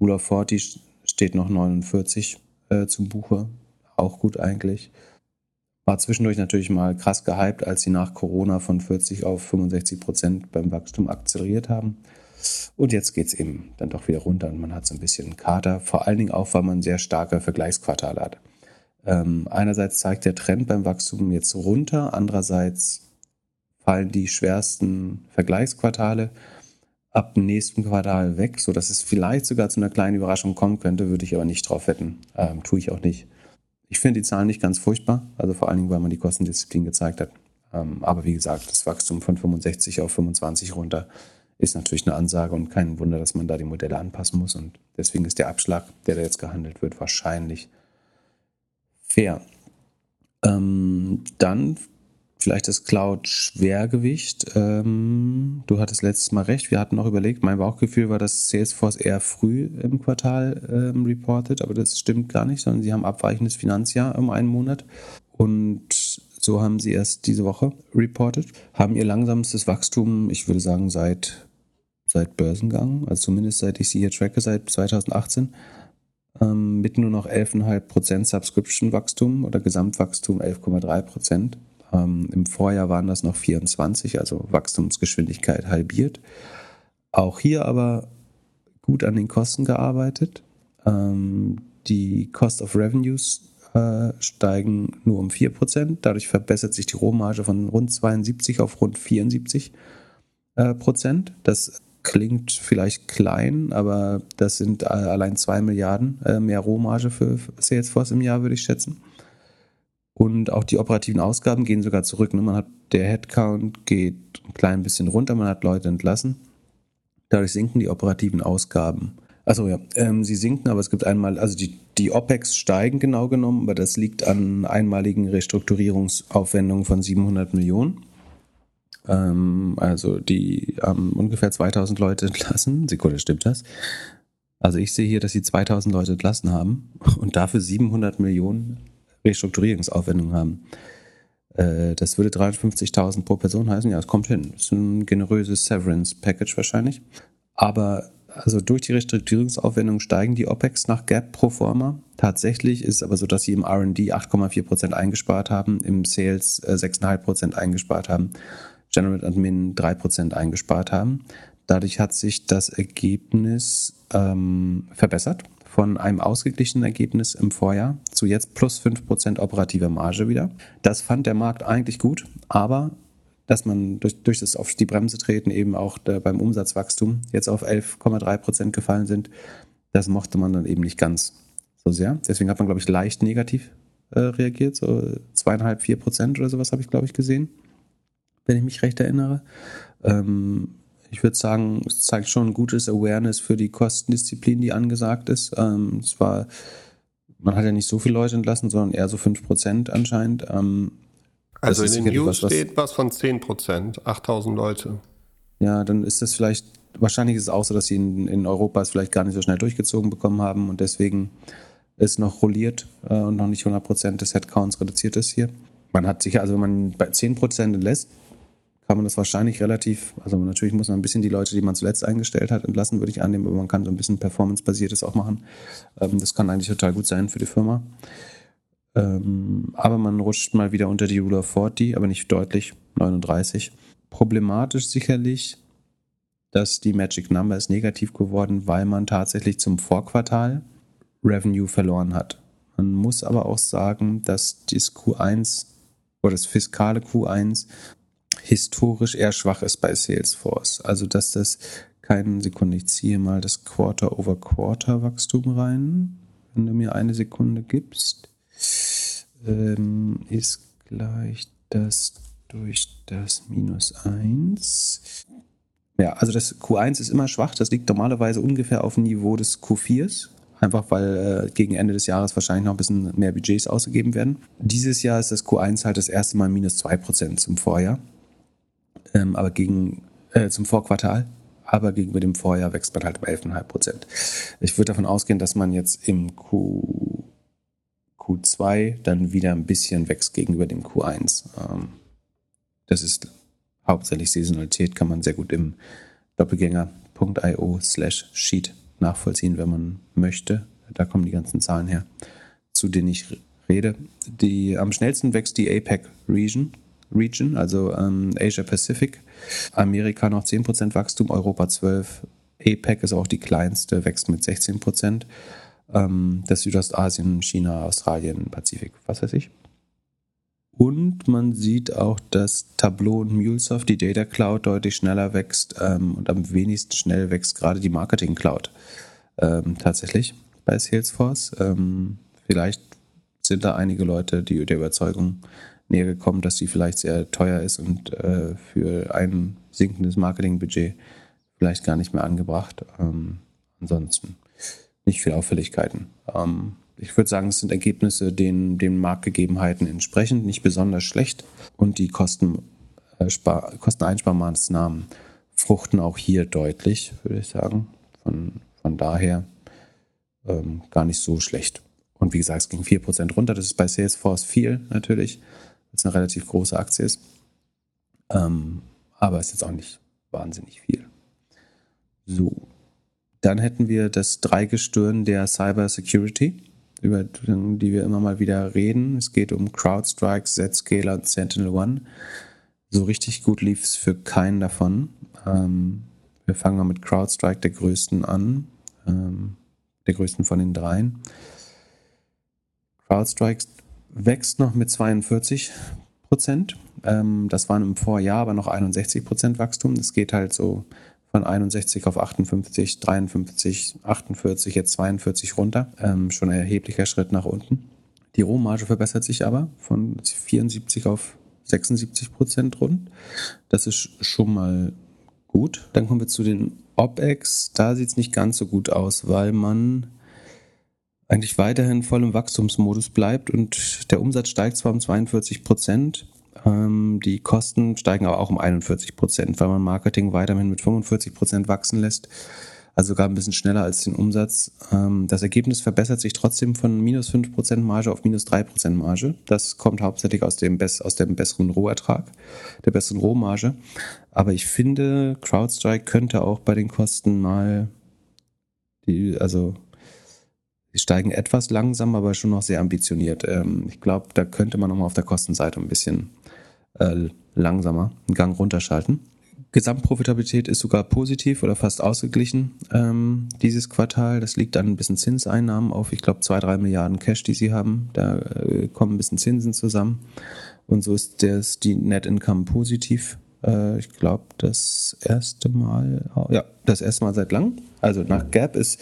Rule of 40 steht noch 49 äh, zum Buche, auch gut eigentlich. War zwischendurch natürlich mal krass gehypt, als sie nach Corona von 40 auf 65 Prozent beim Wachstum akzeleriert haben. Und jetzt geht es eben dann doch wieder runter und man hat so ein bisschen Kater, vor allen Dingen auch, weil man sehr starke Vergleichsquartale hat. Ähm, einerseits zeigt der Trend beim Wachstum jetzt runter, andererseits fallen die schwersten Vergleichsquartale ab dem nächsten Quartal weg, sodass es vielleicht sogar zu einer kleinen Überraschung kommen könnte, würde ich aber nicht drauf wetten. Ähm, tue ich auch nicht. Ich finde die Zahlen nicht ganz furchtbar, also vor allen Dingen, weil man die Kostendisziplin gezeigt hat. Ähm, aber wie gesagt, das Wachstum von 65 auf 25 runter ist natürlich eine Ansage und kein Wunder, dass man da die Modelle anpassen muss. Und deswegen ist der Abschlag, der da jetzt gehandelt wird, wahrscheinlich fair. Ähm, dann vielleicht das Cloud-Schwergewicht. Ähm, du hattest letztes Mal recht. Wir hatten noch überlegt, mein Bauchgefühl war, dass Salesforce eher früh im Quartal ähm, reportet, aber das stimmt gar nicht, sondern sie haben abweichendes Finanzjahr um einen Monat. Und so haben sie erst diese Woche reportet, haben ihr langsamstes Wachstum, ich würde sagen, seit seit Börsengang, also zumindest seit ich sie hier tracke, seit 2018, ähm, mit nur noch 11,5% Subscription-Wachstum oder Gesamtwachstum 11,3%. Ähm, Im Vorjahr waren das noch 24, also Wachstumsgeschwindigkeit halbiert. Auch hier aber gut an den Kosten gearbeitet. Ähm, die Cost of Revenues äh, steigen nur um 4%. Dadurch verbessert sich die Rohmarge von rund 72 auf rund 74 äh, Prozent. Das klingt vielleicht klein, aber das sind allein 2 Milliarden äh, mehr Rohmarge für Salesforce im Jahr, würde ich schätzen. Und auch die operativen Ausgaben gehen sogar zurück. Ne? Man hat, der Headcount geht ein klein bisschen runter, man hat Leute entlassen. Dadurch sinken die operativen Ausgaben. Achso, ja, ähm, sie sinken, aber es gibt einmal, also die, die OPEX steigen genau genommen, aber das liegt an einmaligen Restrukturierungsaufwendungen von 700 Millionen. Ähm, also die haben ungefähr 2000 Leute entlassen. Sekunde, stimmt das? Also ich sehe hier, dass sie 2000 Leute entlassen haben und dafür 700 Millionen Restrukturierungsaufwendungen haben. Äh, das würde 350.000 pro Person heißen. Ja, es kommt hin. Das ist ein generöses Severance-Package wahrscheinlich. Aber also durch die Restrukturierungsaufwendungen steigen die OPEX nach Gap pro forma. Tatsächlich ist es aber so, dass sie im RD 8,4% eingespart haben, im Sales 6,5% äh, eingespart haben General Admin 3% eingespart haben. Dadurch hat sich das Ergebnis ähm, verbessert von einem ausgeglichenen Ergebnis im Vorjahr zu jetzt plus 5% operative Marge wieder. Das fand der Markt eigentlich gut, aber dass man durch, durch das auf die Bremse treten eben auch beim Umsatzwachstum jetzt auf 11,3% gefallen sind, das mochte man dann eben nicht ganz so sehr. Deswegen hat man, glaube ich, leicht negativ äh, reagiert, so zweieinhalb, vier Prozent oder sowas habe ich, glaube ich, gesehen wenn ich mich recht erinnere. Ähm, ich würde sagen, es zeigt schon ein gutes Awareness für die Kostendisziplin, die angesagt ist. Ähm, es war, man hat ja nicht so viele Leute entlassen, sondern eher so 5% anscheinend. Ähm, also in den News was, steht was von 10%, 8000 Leute. Ja, dann ist das vielleicht, wahrscheinlich ist es auch so, dass sie in, in Europa es vielleicht gar nicht so schnell durchgezogen bekommen haben und deswegen ist noch rolliert äh, und noch nicht 100% des Headcounts reduziert ist hier. Man hat sich, also wenn man bei 10% lässt, kann man das wahrscheinlich relativ, also natürlich muss man ein bisschen die Leute, die man zuletzt eingestellt hat, entlassen, würde ich annehmen, aber man kann so ein bisschen Performance-basiertes auch machen. Ähm, das kann eigentlich total gut sein für die Firma. Ähm, aber man rutscht mal wieder unter die Rule of 40, aber nicht deutlich, 39. Problematisch sicherlich, dass die Magic Number ist negativ geworden, weil man tatsächlich zum Vorquartal Revenue verloren hat. Man muss aber auch sagen, dass das Q1 oder das fiskale Q1 historisch eher schwach ist bei Salesforce. Also dass das keine Sekunde, ich ziehe mal das Quarter-over-Quarter-Wachstum rein, wenn du mir eine Sekunde gibst, ähm, ist gleich das durch das minus 1. Ja, also das Q1 ist immer schwach, das liegt normalerweise ungefähr auf dem Niveau des Q4s. Einfach weil äh, gegen Ende des Jahres wahrscheinlich noch ein bisschen mehr Budgets ausgegeben werden. Dieses Jahr ist das Q1 halt das erste Mal minus 2% zum Vorjahr ähm, aber gegen äh, zum Vorquartal. Aber gegenüber dem Vorjahr wächst man halt um 11,5 Prozent. Ich würde davon ausgehen, dass man jetzt im Q, Q2 dann wieder ein bisschen wächst gegenüber dem Q1. Ähm, das ist hauptsächlich Saisonalität, kann man sehr gut im doppelgänger.io slash sheet nachvollziehen, wenn man möchte. Da kommen die ganzen Zahlen her, zu denen ich rede. Die, am schnellsten wächst die APEC Region, Region also ähm, Asia Pacific. Amerika noch 10% Wachstum, Europa 12%. APEC ist auch die kleinste, wächst mit 16%. Ähm, das Südostasien, China, Australien, Pazifik, was weiß ich. Und man sieht auch, dass Tableau und MuleSoft, die Data Cloud, deutlich schneller wächst ähm, und am wenigsten schnell wächst gerade die Marketing Cloud ähm, tatsächlich bei Salesforce. Ähm, vielleicht sind da einige Leute, die der Überzeugung näher gekommen, dass sie vielleicht sehr teuer ist und äh, für ein sinkendes Marketingbudget vielleicht gar nicht mehr angebracht. Ähm, ansonsten nicht viel Auffälligkeiten. Ähm, ich würde sagen, es sind Ergebnisse, denen den Marktgegebenheiten entsprechend nicht besonders schlecht und die Kosten, äh, Kosteneinsparmaßnahmen fruchten auch hier deutlich, würde ich sagen. Von, von daher ähm, gar nicht so schlecht. Und wie gesagt, es ging 4% runter. Das ist bei Salesforce viel natürlich, weil es eine relativ große Aktie ist. Ähm, aber ist jetzt auch nicht wahnsinnig viel. So. Dann hätten wir das Dreigestirn der Cyber Security, über die wir immer mal wieder reden. Es geht um CrowdStrike, Zscaler und Sentinel One. So richtig gut lief es für keinen davon. Ähm, wir fangen mal mit CrowdStrike, der größten, an. Ähm, der größten von den dreien. CrowdStrike wächst noch mit 42 Prozent. Ähm, das waren im Vorjahr aber noch 61 Prozent Wachstum. Das geht halt so von 61 auf 58, 53, 48, jetzt 42 runter. Ähm, schon ein erheblicher Schritt nach unten. Die Rohmarge verbessert sich aber von 74 auf 76 Prozent rund. Das ist schon mal gut. Dann kommen wir zu den OPEX. Da sieht es nicht ganz so gut aus, weil man eigentlich weiterhin voll im Wachstumsmodus bleibt und der Umsatz steigt zwar um 42 Prozent, ähm, die Kosten steigen aber auch um 41 Prozent, weil man Marketing weiterhin mit 45 Prozent wachsen lässt, also sogar ein bisschen schneller als den Umsatz. Ähm, das Ergebnis verbessert sich trotzdem von minus 5 Prozent Marge auf minus 3 Prozent Marge. Das kommt hauptsächlich aus dem, aus dem besseren Rohertrag, der besseren Rohmarge. Aber ich finde, CrowdStrike könnte auch bei den Kosten mal die, also steigen etwas langsam, aber schon noch sehr ambitioniert. Ähm, ich glaube, da könnte man nochmal auf der Kostenseite ein bisschen äh, langsamer einen Gang runterschalten. Gesamtprofitabilität ist sogar positiv oder fast ausgeglichen ähm, dieses Quartal. Das liegt an ein bisschen Zinseinnahmen auf, ich glaube, zwei, drei Milliarden Cash, die sie haben. Da äh, kommen ein bisschen Zinsen zusammen. Und so ist das, die Net Income positiv. Äh, ich glaube, das erste Mal, ja, das erste Mal seit langem. Also nach Gap ist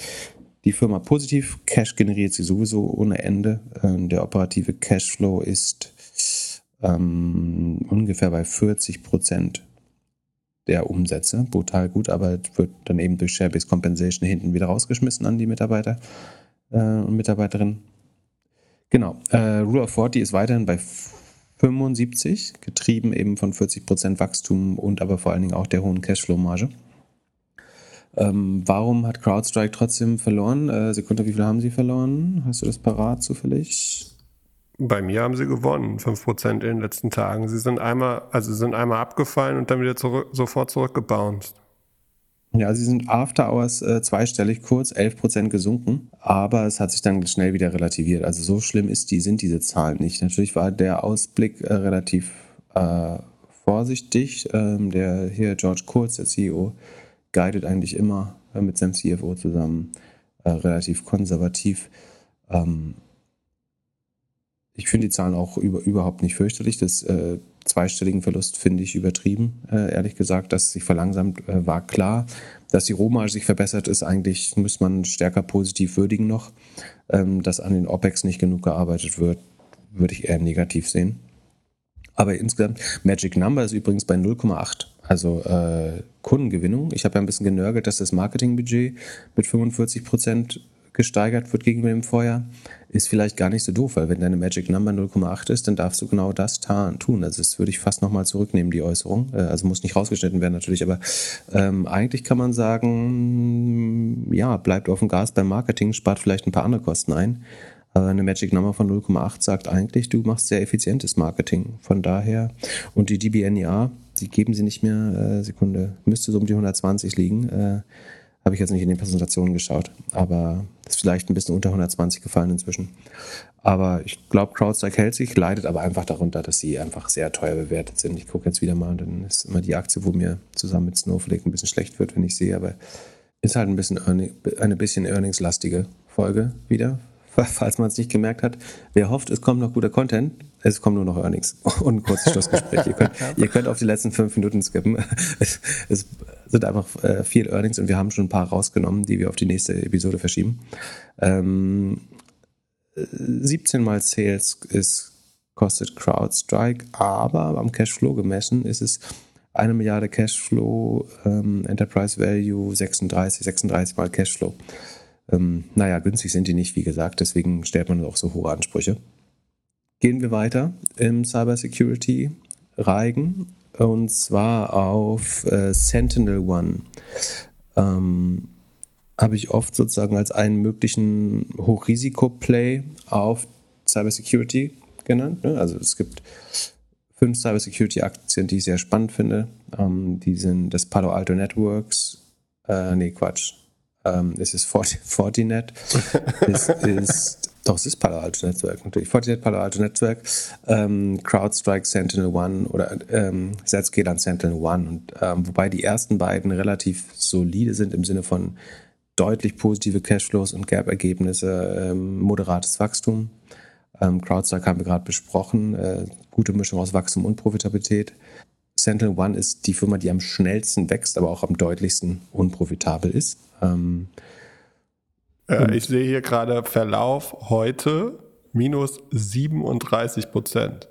die Firma positiv. Cash generiert sie sowieso ohne Ende. Ähm, der operative Cashflow ist ähm, ungefähr bei 40 Prozent der Umsätze. Brutal gut, aber wird dann eben durch Share-Based Compensation hinten wieder rausgeschmissen an die Mitarbeiter äh, und Mitarbeiterinnen. Genau. Äh, Rule of 40 ist weiterhin bei 75, getrieben eben von 40 Prozent Wachstum und aber vor allen Dingen auch der hohen Cashflow-Marge. Ähm, warum hat CrowdStrike trotzdem verloren? Äh, Sekunde, wie viel haben sie verloren? Hast du das parat zufällig? Bei mir haben sie gewonnen, 5% in den letzten Tagen. Sie sind einmal, also sind einmal abgefallen und dann wieder zurück, sofort zurückgebounced. Ja, sie sind After Hours äh, zweistellig kurz, 11% gesunken, aber es hat sich dann schnell wieder relativiert. Also so schlimm ist die, sind diese Zahlen nicht. Natürlich war der Ausblick äh, relativ äh, vorsichtig. Ähm, der hier George Kurz, der CEO, guidet eigentlich immer äh, mit seinem CFO zusammen äh, relativ konservativ. Ähm, ich finde die Zahlen auch über, überhaupt nicht fürchterlich. Das äh, zweistelligen Verlust finde ich übertrieben, äh, ehrlich gesagt. Dass sich verlangsamt, äh, war klar. Dass die Rohmarge sich verbessert ist, eigentlich muss man stärker positiv würdigen noch. Ähm, dass an den OPEX nicht genug gearbeitet wird, würde ich eher negativ sehen. Aber insgesamt, Magic Number ist übrigens bei 0,8 also äh, Kundengewinnung. Ich habe ja ein bisschen genörgelt, dass das Marketingbudget mit 45 Prozent gesteigert wird gegenüber dem Vorjahr. Ist vielleicht gar nicht so doof, weil wenn deine Magic Number 0,8 ist, dann darfst du genau das tun. Also das würde ich fast nochmal zurücknehmen, die Äußerung. Äh, also muss nicht rausgeschnitten werden natürlich, aber ähm, eigentlich kann man sagen, ja, bleibt auf dem Gas beim Marketing, spart vielleicht ein paar andere Kosten ein. Aber eine Magic Number von 0,8 sagt eigentlich, du machst sehr effizientes Marketing. Von daher, und die DBNER, die geben sie nicht mehr, äh, Sekunde, müsste so um die 120 liegen. Äh, Habe ich jetzt nicht in den Präsentationen geschaut, aber ist vielleicht ein bisschen unter 120 gefallen inzwischen. Aber ich glaube, CrowdStrike hält sich, leidet aber einfach darunter, dass sie einfach sehr teuer bewertet sind. Ich gucke jetzt wieder mal, dann ist immer die Aktie, wo mir zusammen mit Snowflake ein bisschen schlecht wird, wenn ich sehe, aber ist halt ein bisschen eine bisschen earningslastige Folge wieder, falls man es nicht gemerkt hat. Wer hofft, es kommt noch guter Content, es kommen nur noch Earnings und ein kurzes Schlussgespräch. ihr, könnt, ihr könnt auf die letzten fünf Minuten skippen. Es, es sind einfach äh, viel Earnings und wir haben schon ein paar rausgenommen, die wir auf die nächste Episode verschieben. Ähm, 17 mal Sales ist, kostet CrowdStrike, aber am Cashflow gemessen ist es eine Milliarde Cashflow, ähm, Enterprise Value 36, 36 mal Cashflow. Ähm, naja, günstig sind die nicht, wie gesagt, deswegen stellt man auch so hohe Ansprüche. Gehen wir weiter im Cybersecurity Reigen und zwar auf äh, Sentinel One. Ähm, habe ich oft sozusagen als einen möglichen Hochrisiko-Play auf Cybersecurity genannt. Ne? Also es gibt fünf Cybersecurity-Aktien, die ich sehr spannend finde. Ähm, die sind das Palo Alto Networks, äh, nee, Quatsch. Ähm, es ist Fort Fortinet. es ist, doch, es ist Palo Alto Network natürlich. Fortinet, Palo Alto Network, ähm, CrowdStrike, Sentinel One oder ähm, Zscaler Sentinel One. Und, ähm, wobei die ersten beiden relativ solide sind im Sinne von deutlich positive Cashflows und Gap-Ergebnisse, ähm, moderates Wachstum. Ähm, CrowdStrike haben wir gerade besprochen, äh, gute Mischung aus Wachstum und Profitabilität. Sentinel One ist die Firma, die am schnellsten wächst, aber auch am deutlichsten unprofitabel ist. Ähm, äh, ich sehe hier gerade Verlauf heute minus 37 Prozent.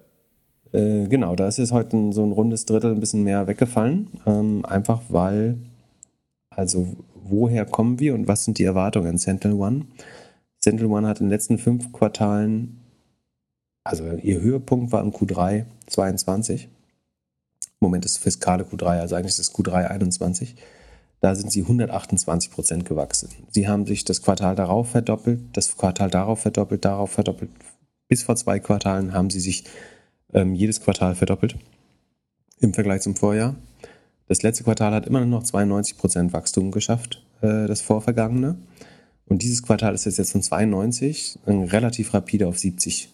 Äh, genau, da ist jetzt heute so ein rundes Drittel ein bisschen mehr weggefallen. Ähm, einfach weil, also woher kommen wir und was sind die Erwartungen an Sentinel One? Sentinel One hat in den letzten fünf Quartalen, also ihr Höhepunkt war im Q3 22. Moment ist fiskale Q3, also eigentlich ist es Q3 21. Da sind sie 128 Prozent gewachsen. Sie haben sich das Quartal darauf verdoppelt, das Quartal darauf verdoppelt, darauf verdoppelt. Bis vor zwei Quartalen haben sie sich ähm, jedes Quartal verdoppelt im Vergleich zum Vorjahr. Das letzte Quartal hat immer noch 92 Prozent Wachstum geschafft, äh, das vorvergangene. Und dieses Quartal ist jetzt, von 92 relativ rapide auf 70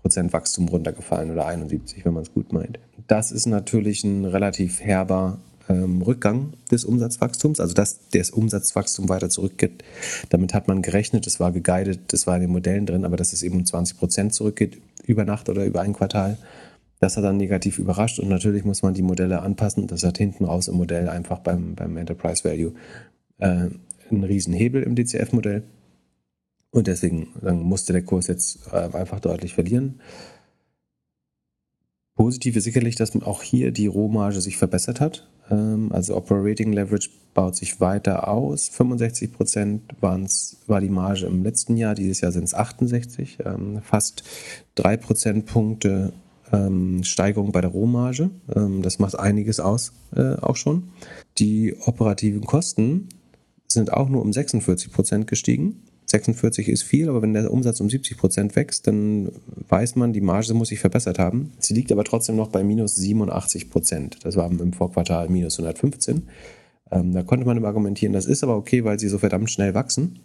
Prozent Wachstum runtergefallen oder 71, wenn man es gut meint. Das ist natürlich ein relativ herber ähm, Rückgang des Umsatzwachstums, also dass das Umsatzwachstum weiter zurückgeht. Damit hat man gerechnet, das war geguided, das war in den Modellen drin, aber dass es eben um 20 Prozent zurückgeht über Nacht oder über ein Quartal. Das hat dann negativ überrascht und natürlich muss man die Modelle anpassen. Das hat hinten raus im Modell einfach beim, beim Enterprise Value äh, einen riesen Hebel im DCF-Modell. Und deswegen musste der Kurs jetzt äh, einfach deutlich verlieren. Positiv ist sicherlich, dass auch hier die Rohmarge sich verbessert hat. Ähm, also Operating Leverage baut sich weiter aus. 65 Prozent war die Marge im letzten Jahr, dieses Jahr sind es 68. Ähm, fast drei Prozentpunkte ähm, Steigerung bei der Rohmarge. Ähm, das macht einiges aus, äh, auch schon. Die operativen Kosten sind auch nur um 46 Prozent gestiegen. 46 ist viel, aber wenn der Umsatz um 70 Prozent wächst, dann weiß man, die Marge muss sich verbessert haben. Sie liegt aber trotzdem noch bei minus 87 Prozent. Das war im Vorquartal minus 115. Ähm, da konnte man argumentieren, das ist aber okay, weil sie so verdammt schnell wachsen.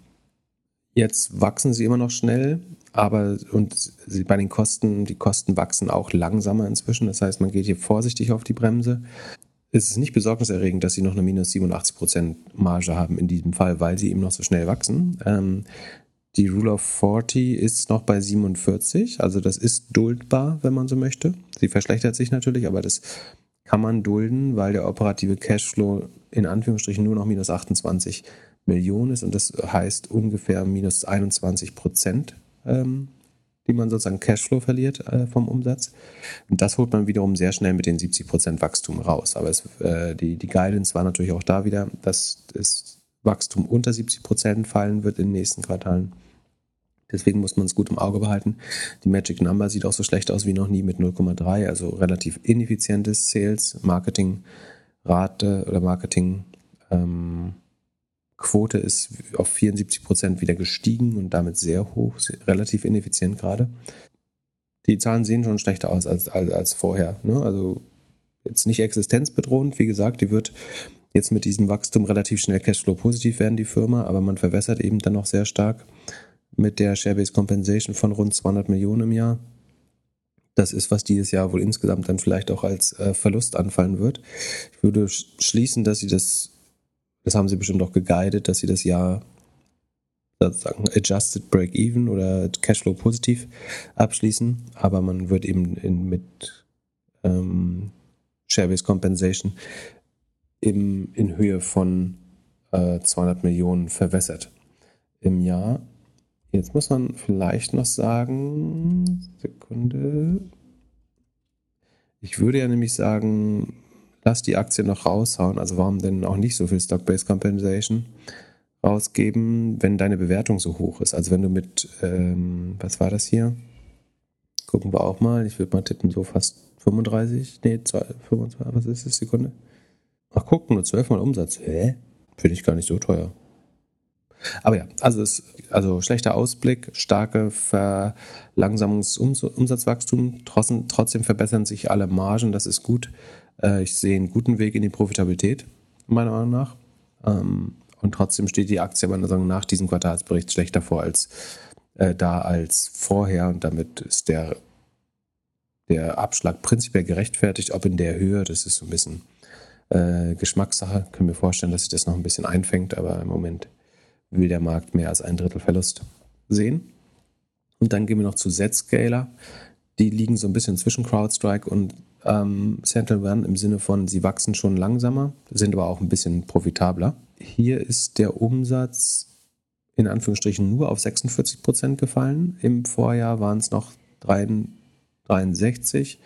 Jetzt wachsen sie immer noch schnell, aber und bei den Kosten, die Kosten wachsen auch langsamer inzwischen. Das heißt, man geht hier vorsichtig auf die Bremse. Es ist nicht besorgniserregend, dass sie noch eine minus 87% Marge haben in diesem Fall, weil sie eben noch so schnell wachsen. Ähm, die Rule of 40 ist noch bei 47, also das ist duldbar, wenn man so möchte. Sie verschlechtert sich natürlich, aber das kann man dulden, weil der operative Cashflow in Anführungsstrichen nur noch minus 28 Millionen ist und das heißt ungefähr minus 21 Prozent, ähm, die man sozusagen Cashflow verliert äh, vom Umsatz. Und das holt man wiederum sehr schnell mit den 70 Prozent Wachstum raus. Aber es, äh, die, die Guidance war natürlich auch da wieder, dass das Wachstum unter 70 Prozent fallen wird in den nächsten Quartalen. Deswegen muss man es gut im Auge behalten. Die Magic Number sieht auch so schlecht aus wie noch nie mit 0,3, also relativ ineffizientes Sales, Marketing, Rate oder Marketing. Ähm, Quote ist auf 74 Prozent wieder gestiegen und damit sehr hoch, relativ ineffizient gerade. Die Zahlen sehen schon schlechter aus als, als, als vorher. Ne? Also jetzt nicht existenzbedrohend, wie gesagt, die wird jetzt mit diesem Wachstum relativ schnell Cashflow positiv werden, die Firma, aber man verwässert eben dann noch sehr stark mit der Share-Based Compensation von rund 200 Millionen im Jahr. Das ist, was dieses Jahr wohl insgesamt dann vielleicht auch als äh, Verlust anfallen wird. Ich würde schließen, dass sie das, das haben sie bestimmt auch geguidet, dass sie das Jahr sozusagen adjusted break-even oder Cashflow positiv abschließen, aber man wird eben in, mit ähm, Share-Based Compensation im, in Höhe von äh, 200 Millionen verwässert im Jahr. Jetzt muss man vielleicht noch sagen, Sekunde. Ich würde ja nämlich sagen, lass die Aktie noch raushauen. Also warum denn auch nicht so viel Stock-Based Compensation rausgeben, wenn deine Bewertung so hoch ist? Also wenn du mit, ähm, was war das hier? Gucken wir auch mal. Ich würde mal tippen, so fast 35, nee, 25, was ist das, Sekunde? Ach, guck, nur 12 mal Umsatz. Hä? Finde ich gar nicht so teuer. Aber ja, also, es, also schlechter Ausblick, starke Verlangsamungsumsatzwachstum, trotzdem, trotzdem verbessern sich alle Margen, das ist gut. Äh, ich sehe einen guten Weg in die Profitabilität, meiner Meinung nach. Ähm, und trotzdem steht die Aktie meiner Meinung nach diesem Quartalsbericht schlechter vor als äh, da als vorher. Und damit ist der, der Abschlag prinzipiell gerechtfertigt, ob in der Höhe, das ist so ein bisschen äh, Geschmackssache. Können wir vorstellen, dass sich das noch ein bisschen einfängt, aber im Moment will der Markt mehr als ein Drittel Verlust sehen. Und dann gehen wir noch zu Zscaler. Die liegen so ein bisschen zwischen CrowdStrike und ähm, Central One im Sinne von, sie wachsen schon langsamer, sind aber auch ein bisschen profitabler. Hier ist der Umsatz in Anführungsstrichen nur auf 46 Prozent gefallen. Im Vorjahr waren es noch 63,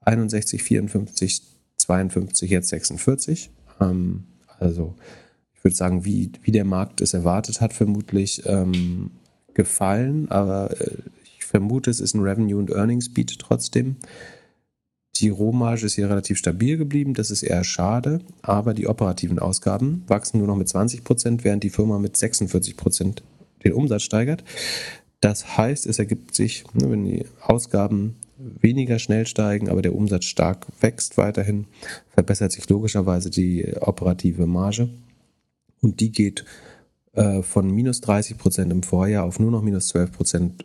61, 54, 52, jetzt 46. Ähm, also ich würde sagen, wie, wie der Markt es erwartet hat, vermutlich ähm, gefallen. Aber äh, ich vermute, es ist ein Revenue- und Earnings-Beat trotzdem. Die Rohmarge ist hier relativ stabil geblieben, das ist eher schade, aber die operativen Ausgaben wachsen nur noch mit 20 Prozent, während die Firma mit 46 Prozent den Umsatz steigert. Das heißt, es ergibt sich, ne, wenn die Ausgaben weniger schnell steigen, aber der Umsatz stark wächst weiterhin, verbessert sich logischerweise die operative Marge. Und die geht äh, von minus 30 Prozent im Vorjahr auf nur noch minus 12 Prozent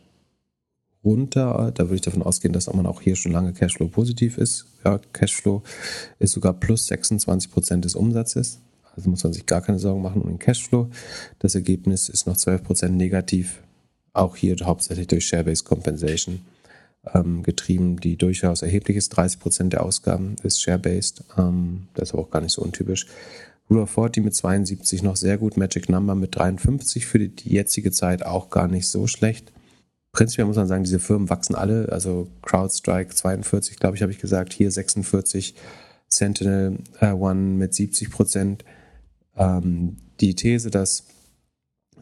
runter. Da würde ich davon ausgehen, dass man auch hier schon lange Cashflow positiv ist. Ja, Cashflow ist sogar plus 26 Prozent des Umsatzes. Also muss man sich gar keine Sorgen machen um den Cashflow. Das Ergebnis ist noch 12 Prozent negativ. Auch hier hauptsächlich durch Share-Based Compensation ähm, getrieben, die durchaus erheblich ist. 30 Prozent der Ausgaben ist Share-Based. Ähm, das ist aber auch gar nicht so untypisch. Rule of 40 mit 72 noch sehr gut. Magic Number mit 53 für die, die jetzige Zeit auch gar nicht so schlecht. Prinzipiell muss man sagen, diese Firmen wachsen alle. Also CrowdStrike 42, glaube ich, habe ich gesagt. Hier 46. Sentinel äh, One mit 70 Prozent. Ähm, die These, dass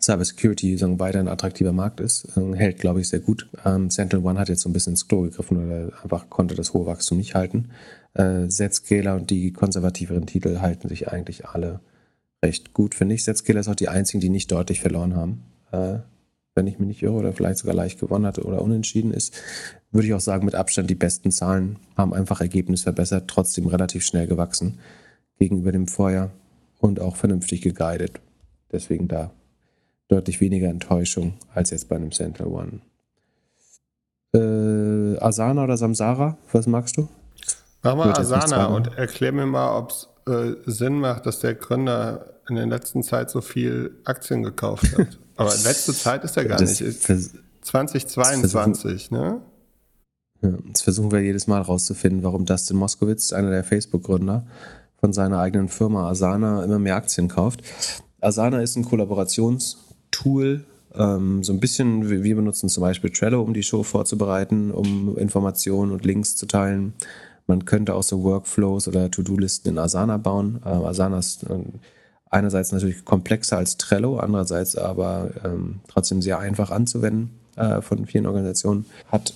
Cybersecurity sagen, weiter ein attraktiver Markt ist, äh, hält, glaube ich, sehr gut. Ähm, Sentinel One hat jetzt so ein bisschen ins Klo gegriffen oder einfach konnte das hohe Wachstum nicht halten. Äh, Zscaler und die konservativeren Titel halten sich eigentlich alle recht gut, finde ich. Zscaler ist auch die einzigen, die nicht deutlich verloren haben. Äh, wenn ich mich nicht irre, oder vielleicht sogar leicht gewonnen hatte oder unentschieden ist, würde ich auch sagen, mit Abstand die besten Zahlen haben einfach Ergebnis verbessert, trotzdem relativ schnell gewachsen gegenüber dem Vorjahr und auch vernünftig geguidet. Deswegen da deutlich weniger Enttäuschung als jetzt bei einem Central One. Äh, Asana oder Samsara, was magst du? Mach mal Asana und erklär mir mal, ob es äh, Sinn macht, dass der Gründer in der letzten Zeit so viel Aktien gekauft hat. Aber letzte Zeit ist er gar das nicht. 2022, das ne? Ja, das versuchen wir jedes Mal rauszufinden, warum Dustin Moskowitz, einer der Facebook-Gründer, von seiner eigenen Firma Asana immer mehr Aktien kauft. Asana ist ein Kollaborationstool, ähm, so ein bisschen, wir benutzen zum Beispiel Trello, um die Show vorzubereiten, um Informationen und Links zu teilen. Man könnte auch so Workflows oder To-Do-Listen in Asana bauen. Äh, Asana ist äh, einerseits natürlich komplexer als Trello, andererseits aber ähm, trotzdem sehr einfach anzuwenden äh, von vielen Organisationen. Hat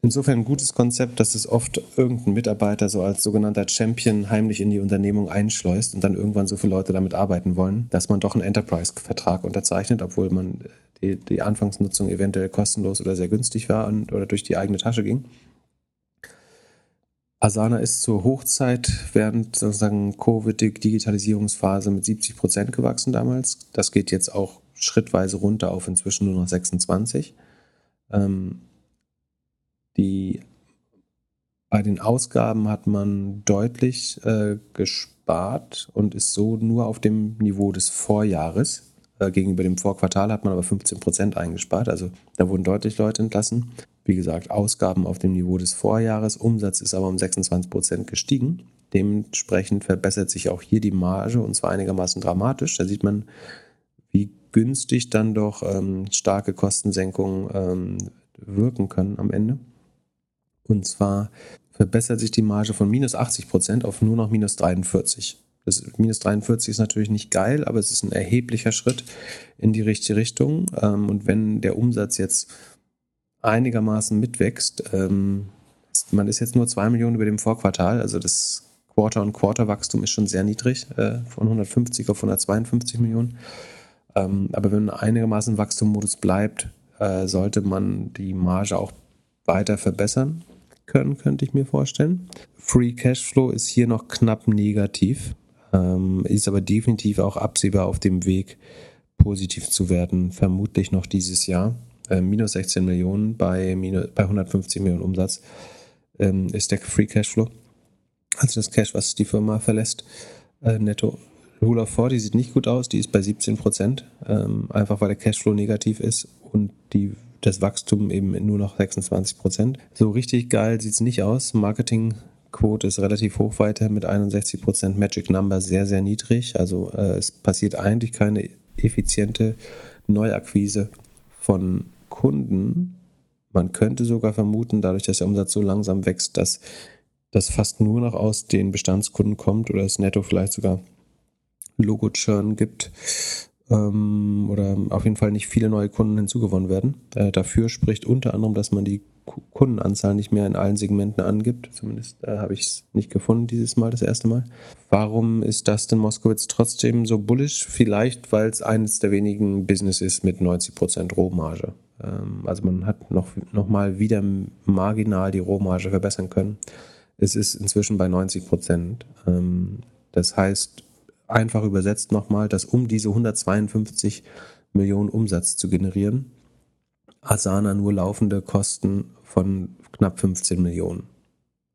insofern ein gutes Konzept, dass es oft irgendein Mitarbeiter so als sogenannter Champion heimlich in die Unternehmung einschleust und dann irgendwann so viele Leute damit arbeiten wollen, dass man doch einen Enterprise-Vertrag unterzeichnet, obwohl man die, die Anfangsnutzung eventuell kostenlos oder sehr günstig war und, oder durch die eigene Tasche ging. Asana ist zur Hochzeit während sozusagen Covid-Digitalisierungsphase mit 70 Prozent gewachsen damals. Das geht jetzt auch schrittweise runter auf inzwischen nur noch 26. Ähm, die, bei den Ausgaben hat man deutlich äh, gespart und ist so nur auf dem Niveau des Vorjahres. Äh, gegenüber dem Vorquartal hat man aber 15 Prozent eingespart. Also da wurden deutlich Leute entlassen. Wie gesagt, Ausgaben auf dem Niveau des Vorjahres, Umsatz ist aber um 26 Prozent gestiegen. Dementsprechend verbessert sich auch hier die Marge und zwar einigermaßen dramatisch. Da sieht man, wie günstig dann doch ähm, starke Kostensenkungen ähm, wirken können am Ende. Und zwar verbessert sich die Marge von minus 80 Prozent auf nur noch minus 43. Das minus 43 ist natürlich nicht geil, aber es ist ein erheblicher Schritt in die richtige Richtung. Ähm, und wenn der Umsatz jetzt einigermaßen mitwächst, ähm, man ist jetzt nur 2 Millionen über dem Vorquartal, also das Quarter-on-Quarter-Wachstum ist schon sehr niedrig, äh, von 150 auf 152 Millionen. Ähm, aber wenn einigermaßen Wachstummodus bleibt, äh, sollte man die Marge auch weiter verbessern können, könnte ich mir vorstellen. Free Cashflow ist hier noch knapp negativ, ähm, ist aber definitiv auch absehbar auf dem Weg, positiv zu werden, vermutlich noch dieses Jahr. Äh, minus 16 Millionen bei, minus, bei 150 Millionen Umsatz ähm, ist der Free Cashflow. Also das Cash, was die Firma verlässt, äh, netto. Rule of 40 sieht nicht gut aus, die ist bei 17 Prozent, ähm, einfach weil der Cashflow negativ ist und die das Wachstum eben nur noch 26 Prozent. So richtig geil sieht es nicht aus. Marketingquote ist relativ hoch weiter mit 61 Prozent. Magic Number sehr, sehr niedrig. Also äh, es passiert eigentlich keine effiziente Neuakquise von Kunden. Man könnte sogar vermuten, dadurch, dass der Umsatz so langsam wächst, dass das fast nur noch aus den Bestandskunden kommt oder es netto vielleicht sogar Logo-Churn gibt ähm, oder auf jeden Fall nicht viele neue Kunden hinzugewonnen werden. Äh, dafür spricht unter anderem, dass man die Kundenanzahl nicht mehr in allen Segmenten angibt. Zumindest äh, habe ich es nicht gefunden dieses Mal, das erste Mal. Warum ist Dustin Moskowitz trotzdem so bullish? Vielleicht, weil es eines der wenigen Business ist mit 90% Rohmarge. Ähm, also man hat noch, noch mal wieder marginal die Rohmarge verbessern können. Es ist inzwischen bei 90%. Ähm, das heißt, einfach übersetzt nochmal, dass um diese 152 Millionen Umsatz zu generieren, Asana nur laufende Kosten von knapp 15 Millionen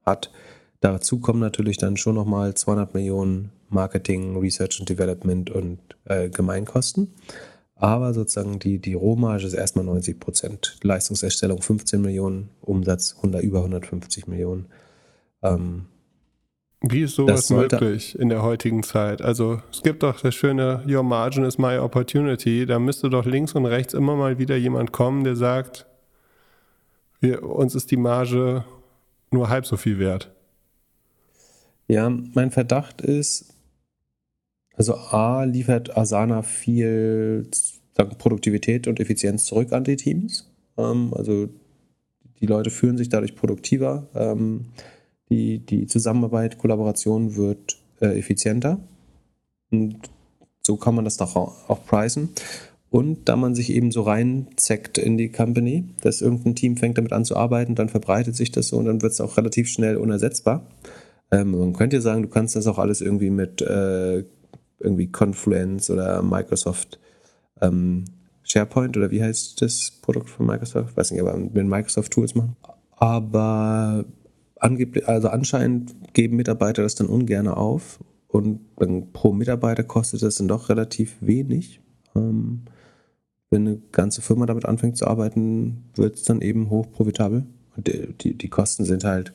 hat. Dazu kommen natürlich dann schon nochmal 200 Millionen Marketing, Research and Development und äh, Gemeinkosten. Aber sozusagen die, die Rohmarge ist erstmal 90 Prozent. Leistungserstellung 15 Millionen, Umsatz 100, über 150 Millionen. Ähm, wie ist sowas möglich in der heutigen Zeit? Also es gibt doch das schöne Your Margin is my opportunity. Da müsste doch links und rechts immer mal wieder jemand kommen, der sagt, wir, uns ist die Marge nur halb so viel wert. Ja, mein Verdacht ist, also A liefert Asana viel sagen, Produktivität und Effizienz zurück an die Teams. Ähm, also die Leute fühlen sich dadurch produktiver. Die, die Zusammenarbeit, Kollaboration wird äh, effizienter. Und so kann man das doch auch, preisen. Und da man sich eben so reinzeckt in die Company, dass irgendein Team fängt damit an zu arbeiten, dann verbreitet sich das so und dann wird es auch relativ schnell unersetzbar. Ähm, man könnte ja sagen, du kannst das auch alles irgendwie mit äh, irgendwie Confluence oder Microsoft ähm, SharePoint oder wie heißt das Produkt von Microsoft? Weiß nicht, aber mit Microsoft Tools machen. Aber also anscheinend geben Mitarbeiter das dann ungern auf und dann pro Mitarbeiter kostet das dann doch relativ wenig. Ähm, wenn eine ganze Firma damit anfängt zu arbeiten, wird es dann eben hoch profitabel. Und die, die, die Kosten sind halt,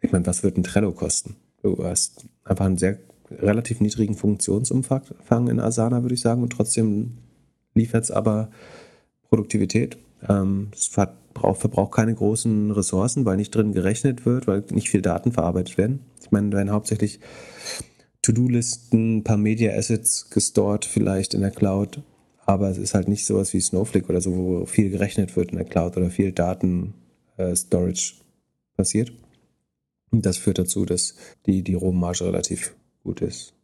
ich meine, was wird ein Trello kosten? Du hast einfach einen sehr relativ niedrigen Funktionsumfang in Asana, würde ich sagen, und trotzdem liefert es aber Produktivität. Ähm, es hat braucht, verbraucht keine großen Ressourcen, weil nicht drin gerechnet wird, weil nicht viel Daten verarbeitet werden. Ich meine, werden hauptsächlich To-Do-Listen, ein paar Media-Assets gestort, vielleicht in der Cloud, aber es ist halt nicht sowas wie Snowflake oder so, wo viel gerechnet wird in der Cloud oder viel Daten äh, passiert. Und das führt dazu, dass die, die Rohmarge relativ gut ist.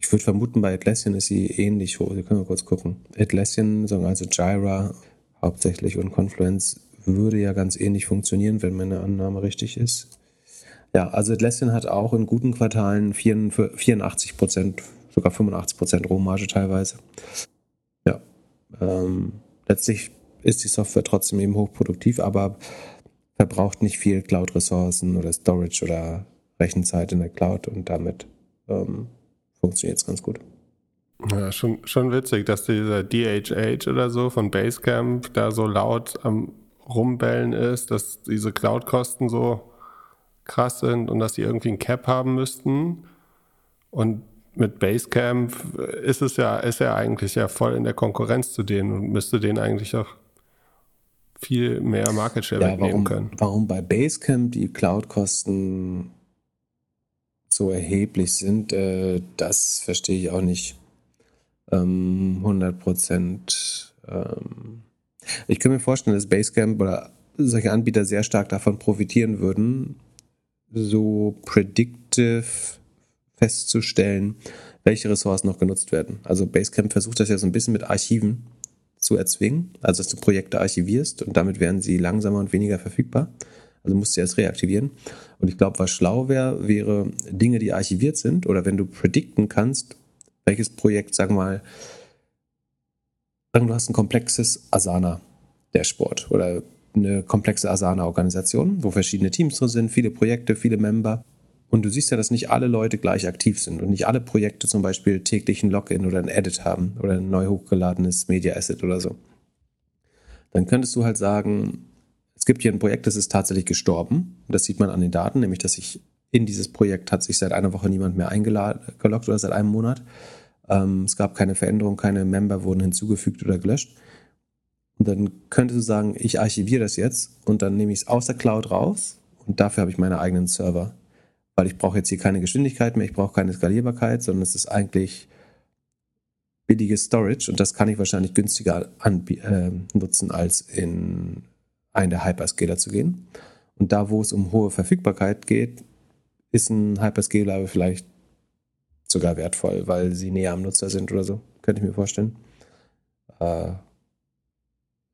Ich würde vermuten, bei Atlassian ist sie ähnlich hoch. Da können wir kurz gucken. Atlassian, also Jira hauptsächlich und Confluence würde ja ganz ähnlich funktionieren, wenn meine Annahme richtig ist. Ja, also Atlassian hat auch in guten Quartalen 84 Prozent, sogar 85 Prozent Rohmarge teilweise. Ja, ähm, letztlich ist die Software trotzdem eben hochproduktiv, aber verbraucht nicht viel Cloud-Ressourcen oder Storage oder Rechenzeit in der Cloud und damit ähm, funktioniert es ganz gut. Ja, schon, schon witzig, dass dieser DHH oder so von Basecamp da so laut am Rumbellen ist, dass diese Cloud-Kosten so krass sind und dass sie irgendwie ein Cap haben müssten. Und mit Basecamp ist es ja, ist er eigentlich ja voll in der Konkurrenz zu denen und müsste denen eigentlich auch viel mehr Market Share ja, warum, können. Warum bei Basecamp die Cloud-Kosten so erheblich sind, äh, das verstehe ich auch nicht. Ähm, 100 Prozent. Ähm, ich kann mir vorstellen, dass Basecamp oder solche Anbieter sehr stark davon profitieren würden, so predictive festzustellen, welche Ressourcen noch genutzt werden. Also Basecamp versucht das ja so ein bisschen mit Archiven zu erzwingen, also dass du Projekte archivierst und damit werden sie langsamer und weniger verfügbar. Also musst du erst reaktivieren. Und ich glaube, was schlau wäre, wäre Dinge, die archiviert sind oder wenn du predikten kannst, welches Projekt, sag mal, du hast ein komplexes Asana-Dashboard oder eine komplexe Asana-Organisation, wo verschiedene Teams drin sind, viele Projekte, viele Member. Und du siehst ja, dass nicht alle Leute gleich aktiv sind und nicht alle Projekte zum Beispiel täglich ein Login oder ein Edit haben oder ein neu hochgeladenes Media Asset oder so. Dann könntest du halt sagen, es gibt hier ein Projekt, das ist tatsächlich gestorben. Das sieht man an den Daten, nämlich dass sich in dieses Projekt hat sich seit einer Woche niemand mehr eingeloggt oder seit einem Monat. Ähm, es gab keine Veränderung, keine Member wurden hinzugefügt oder gelöscht. Und dann könntest du sagen, ich archiviere das jetzt und dann nehme ich es aus der Cloud raus und dafür habe ich meine eigenen Server weil ich brauche jetzt hier keine Geschwindigkeit mehr, ich brauche keine Skalierbarkeit, sondern es ist eigentlich billiges Storage und das kann ich wahrscheinlich günstiger äh, nutzen, als in einen der Hyperscaler zu gehen. Und da, wo es um hohe Verfügbarkeit geht, ist ein Hyperscaler vielleicht sogar wertvoll, weil sie näher am Nutzer sind oder so. Könnte ich mir vorstellen. Äh,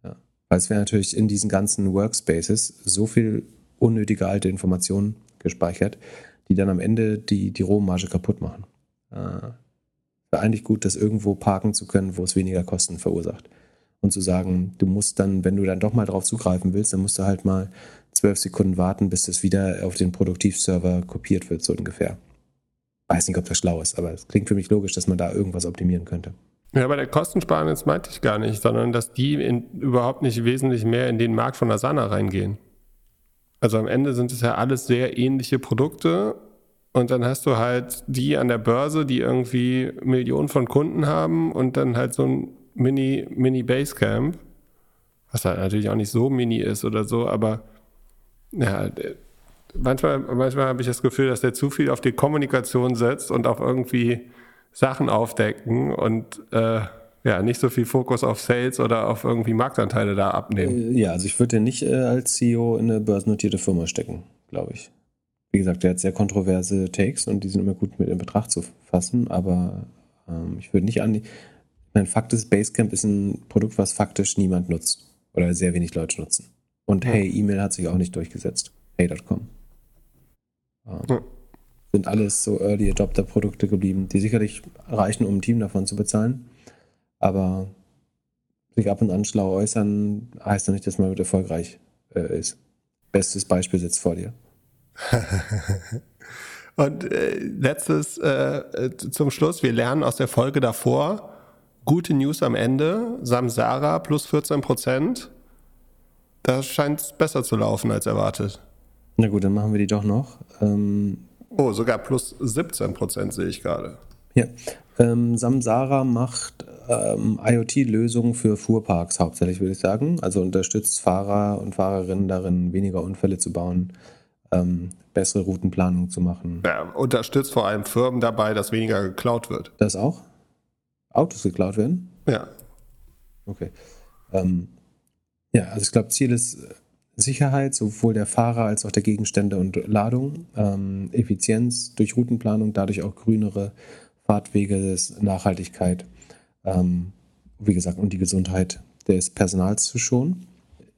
ja. Weil es wäre natürlich in diesen ganzen Workspaces so viel unnötige alte Informationen gespeichert, die dann am Ende die, die Rohmarge kaputt machen. Äh, wäre eigentlich gut, das irgendwo parken zu können, wo es weniger Kosten verursacht. Und zu sagen, du musst dann, wenn du dann doch mal drauf zugreifen willst, dann musst du halt mal zwölf Sekunden warten, bis das wieder auf den Produktivserver kopiert wird, so ungefähr. Weiß nicht, ob das schlau ist, aber es klingt für mich logisch, dass man da irgendwas optimieren könnte. Ja, bei der Kostensparnis meinte ich gar nicht, sondern dass die in, überhaupt nicht wesentlich mehr in den Markt von Asana reingehen. Also am Ende sind es ja alles sehr ähnliche Produkte und dann hast du halt die an der Börse, die irgendwie Millionen von Kunden haben und dann halt so ein Mini, Mini Basecamp, was halt natürlich auch nicht so mini ist oder so, aber ja, manchmal, manchmal habe ich das Gefühl, dass der zu viel auf die Kommunikation setzt und auf irgendwie Sachen aufdecken und äh, ja, nicht so viel Fokus auf Sales oder auf irgendwie Marktanteile da abnehmen. Äh, ja, also ich würde den nicht äh, als CEO in eine börsennotierte Firma stecken, glaube ich. Wie gesagt, der hat sehr kontroverse Takes und die sind immer gut mit in Betracht zu fassen, aber ähm, ich würde nicht an die. Mein Fakt ist, Basecamp ist ein Produkt, was faktisch niemand nutzt oder sehr wenig Leute nutzen. Und. Hey, E-Mail hat sich auch nicht durchgesetzt. Hey.com. Ähm, ja. Sind alles so Early Adopter-Produkte geblieben, die sicherlich reichen, um ein Team davon zu bezahlen aber sich ab und an schlau äußern, heißt doch nicht, dass man mit erfolgreich äh, ist. Bestes Beispiel sitzt vor dir. und äh, letztes äh, zum Schluss, wir lernen aus der Folge davor, gute News am Ende, Samsara plus 14 Prozent. Da scheint es besser zu laufen als erwartet. Na gut, dann machen wir die doch noch. Ähm, oh, sogar plus 17 Prozent sehe ich gerade. Ja, ähm, Samsara macht ähm, IoT-Lösungen für Fuhrparks hauptsächlich, würde ich sagen. Also unterstützt Fahrer und Fahrerinnen darin, weniger Unfälle zu bauen, ähm, bessere Routenplanung zu machen. Ja, unterstützt vor allem Firmen dabei, dass weniger geklaut wird. Das auch? Autos geklaut werden? Ja. Okay. Ähm, ja, also ich glaube, Ziel ist, Sicherheit, sowohl der Fahrer als auch der Gegenstände und Ladung, ähm, Effizienz durch Routenplanung, dadurch auch grünere Fahrtwege, Nachhaltigkeit, ähm, wie gesagt, und die Gesundheit des Personals zu schonen.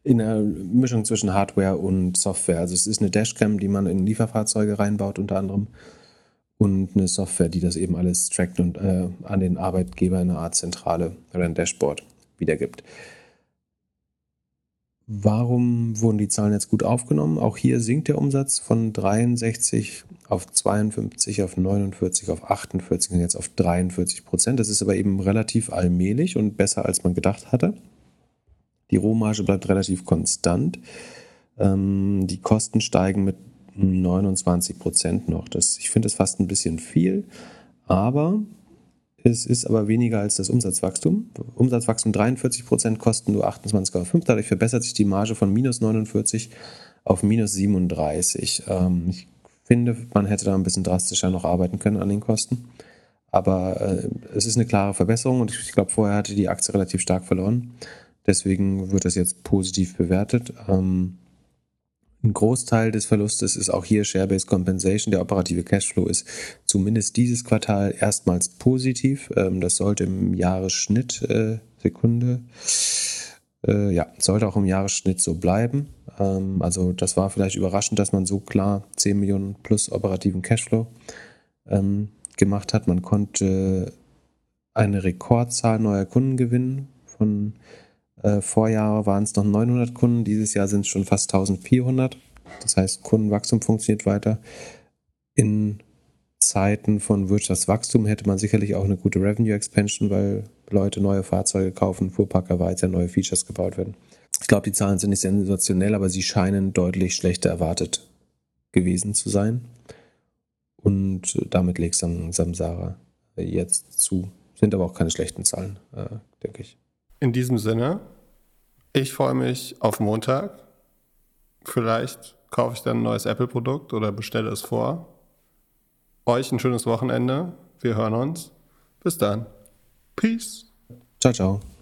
In einer Mischung zwischen Hardware und Software. Also es ist eine Dashcam, die man in Lieferfahrzeuge reinbaut, unter anderem. Und eine Software, die das eben alles trackt und äh, an den Arbeitgeber in eine Art Zentrale oder ein Dashboard wiedergibt. Warum wurden die Zahlen jetzt gut aufgenommen? Auch hier sinkt der Umsatz von 63 auf 52, auf 49, auf 48 und jetzt auf 43 Prozent. Das ist aber eben relativ allmählich und besser, als man gedacht hatte. Die Rohmarge bleibt relativ konstant. Ähm, die Kosten steigen mit 29 Prozent noch. Das, ich finde das fast ein bisschen viel, aber es ist aber weniger als das Umsatzwachstum. Umsatzwachstum 43 Prozent, Kosten nur 28,5. Dadurch verbessert sich die Marge von minus 49 auf minus 37. Ähm, ich finde, man hätte da ein bisschen drastischer noch arbeiten können an den Kosten. Aber äh, es ist eine klare Verbesserung und ich glaube, vorher hatte die Aktie relativ stark verloren. Deswegen wird das jetzt positiv bewertet. Ähm, ein Großteil des Verlustes ist auch hier Share-Based Compensation. Der operative Cashflow ist zumindest dieses Quartal erstmals positiv. Ähm, das sollte im Jahresschnitt, äh, Sekunde, äh, ja, sollte auch im Jahresschnitt so bleiben. Ähm, also das war vielleicht überraschend, dass man so klar 10 Millionen plus operativen Cashflow ähm, gemacht hat. Man konnte eine Rekordzahl neuer Kunden gewinnen von äh, Vorjahr waren es noch 900 Kunden, dieses Jahr sind es schon fast 1400. Das heißt, Kundenwachstum funktioniert weiter. In Zeiten von Wirtschaftswachstum hätte man sicherlich auch eine gute Revenue Expansion, weil Leute neue Fahrzeuge kaufen, Fuhrparker weiter, neue Features gebaut werden. Ich glaube, die Zahlen sind nicht sensationell, aber sie scheinen deutlich schlechter erwartet gewesen zu sein. Und damit legt Samsara jetzt zu. Sind aber auch keine schlechten Zahlen, äh, denke ich. In diesem Sinne, ich freue mich auf Montag. Vielleicht kaufe ich dann ein neues Apple-Produkt oder bestelle es vor. Euch ein schönes Wochenende. Wir hören uns. Bis dann. Peace. Ciao, ciao.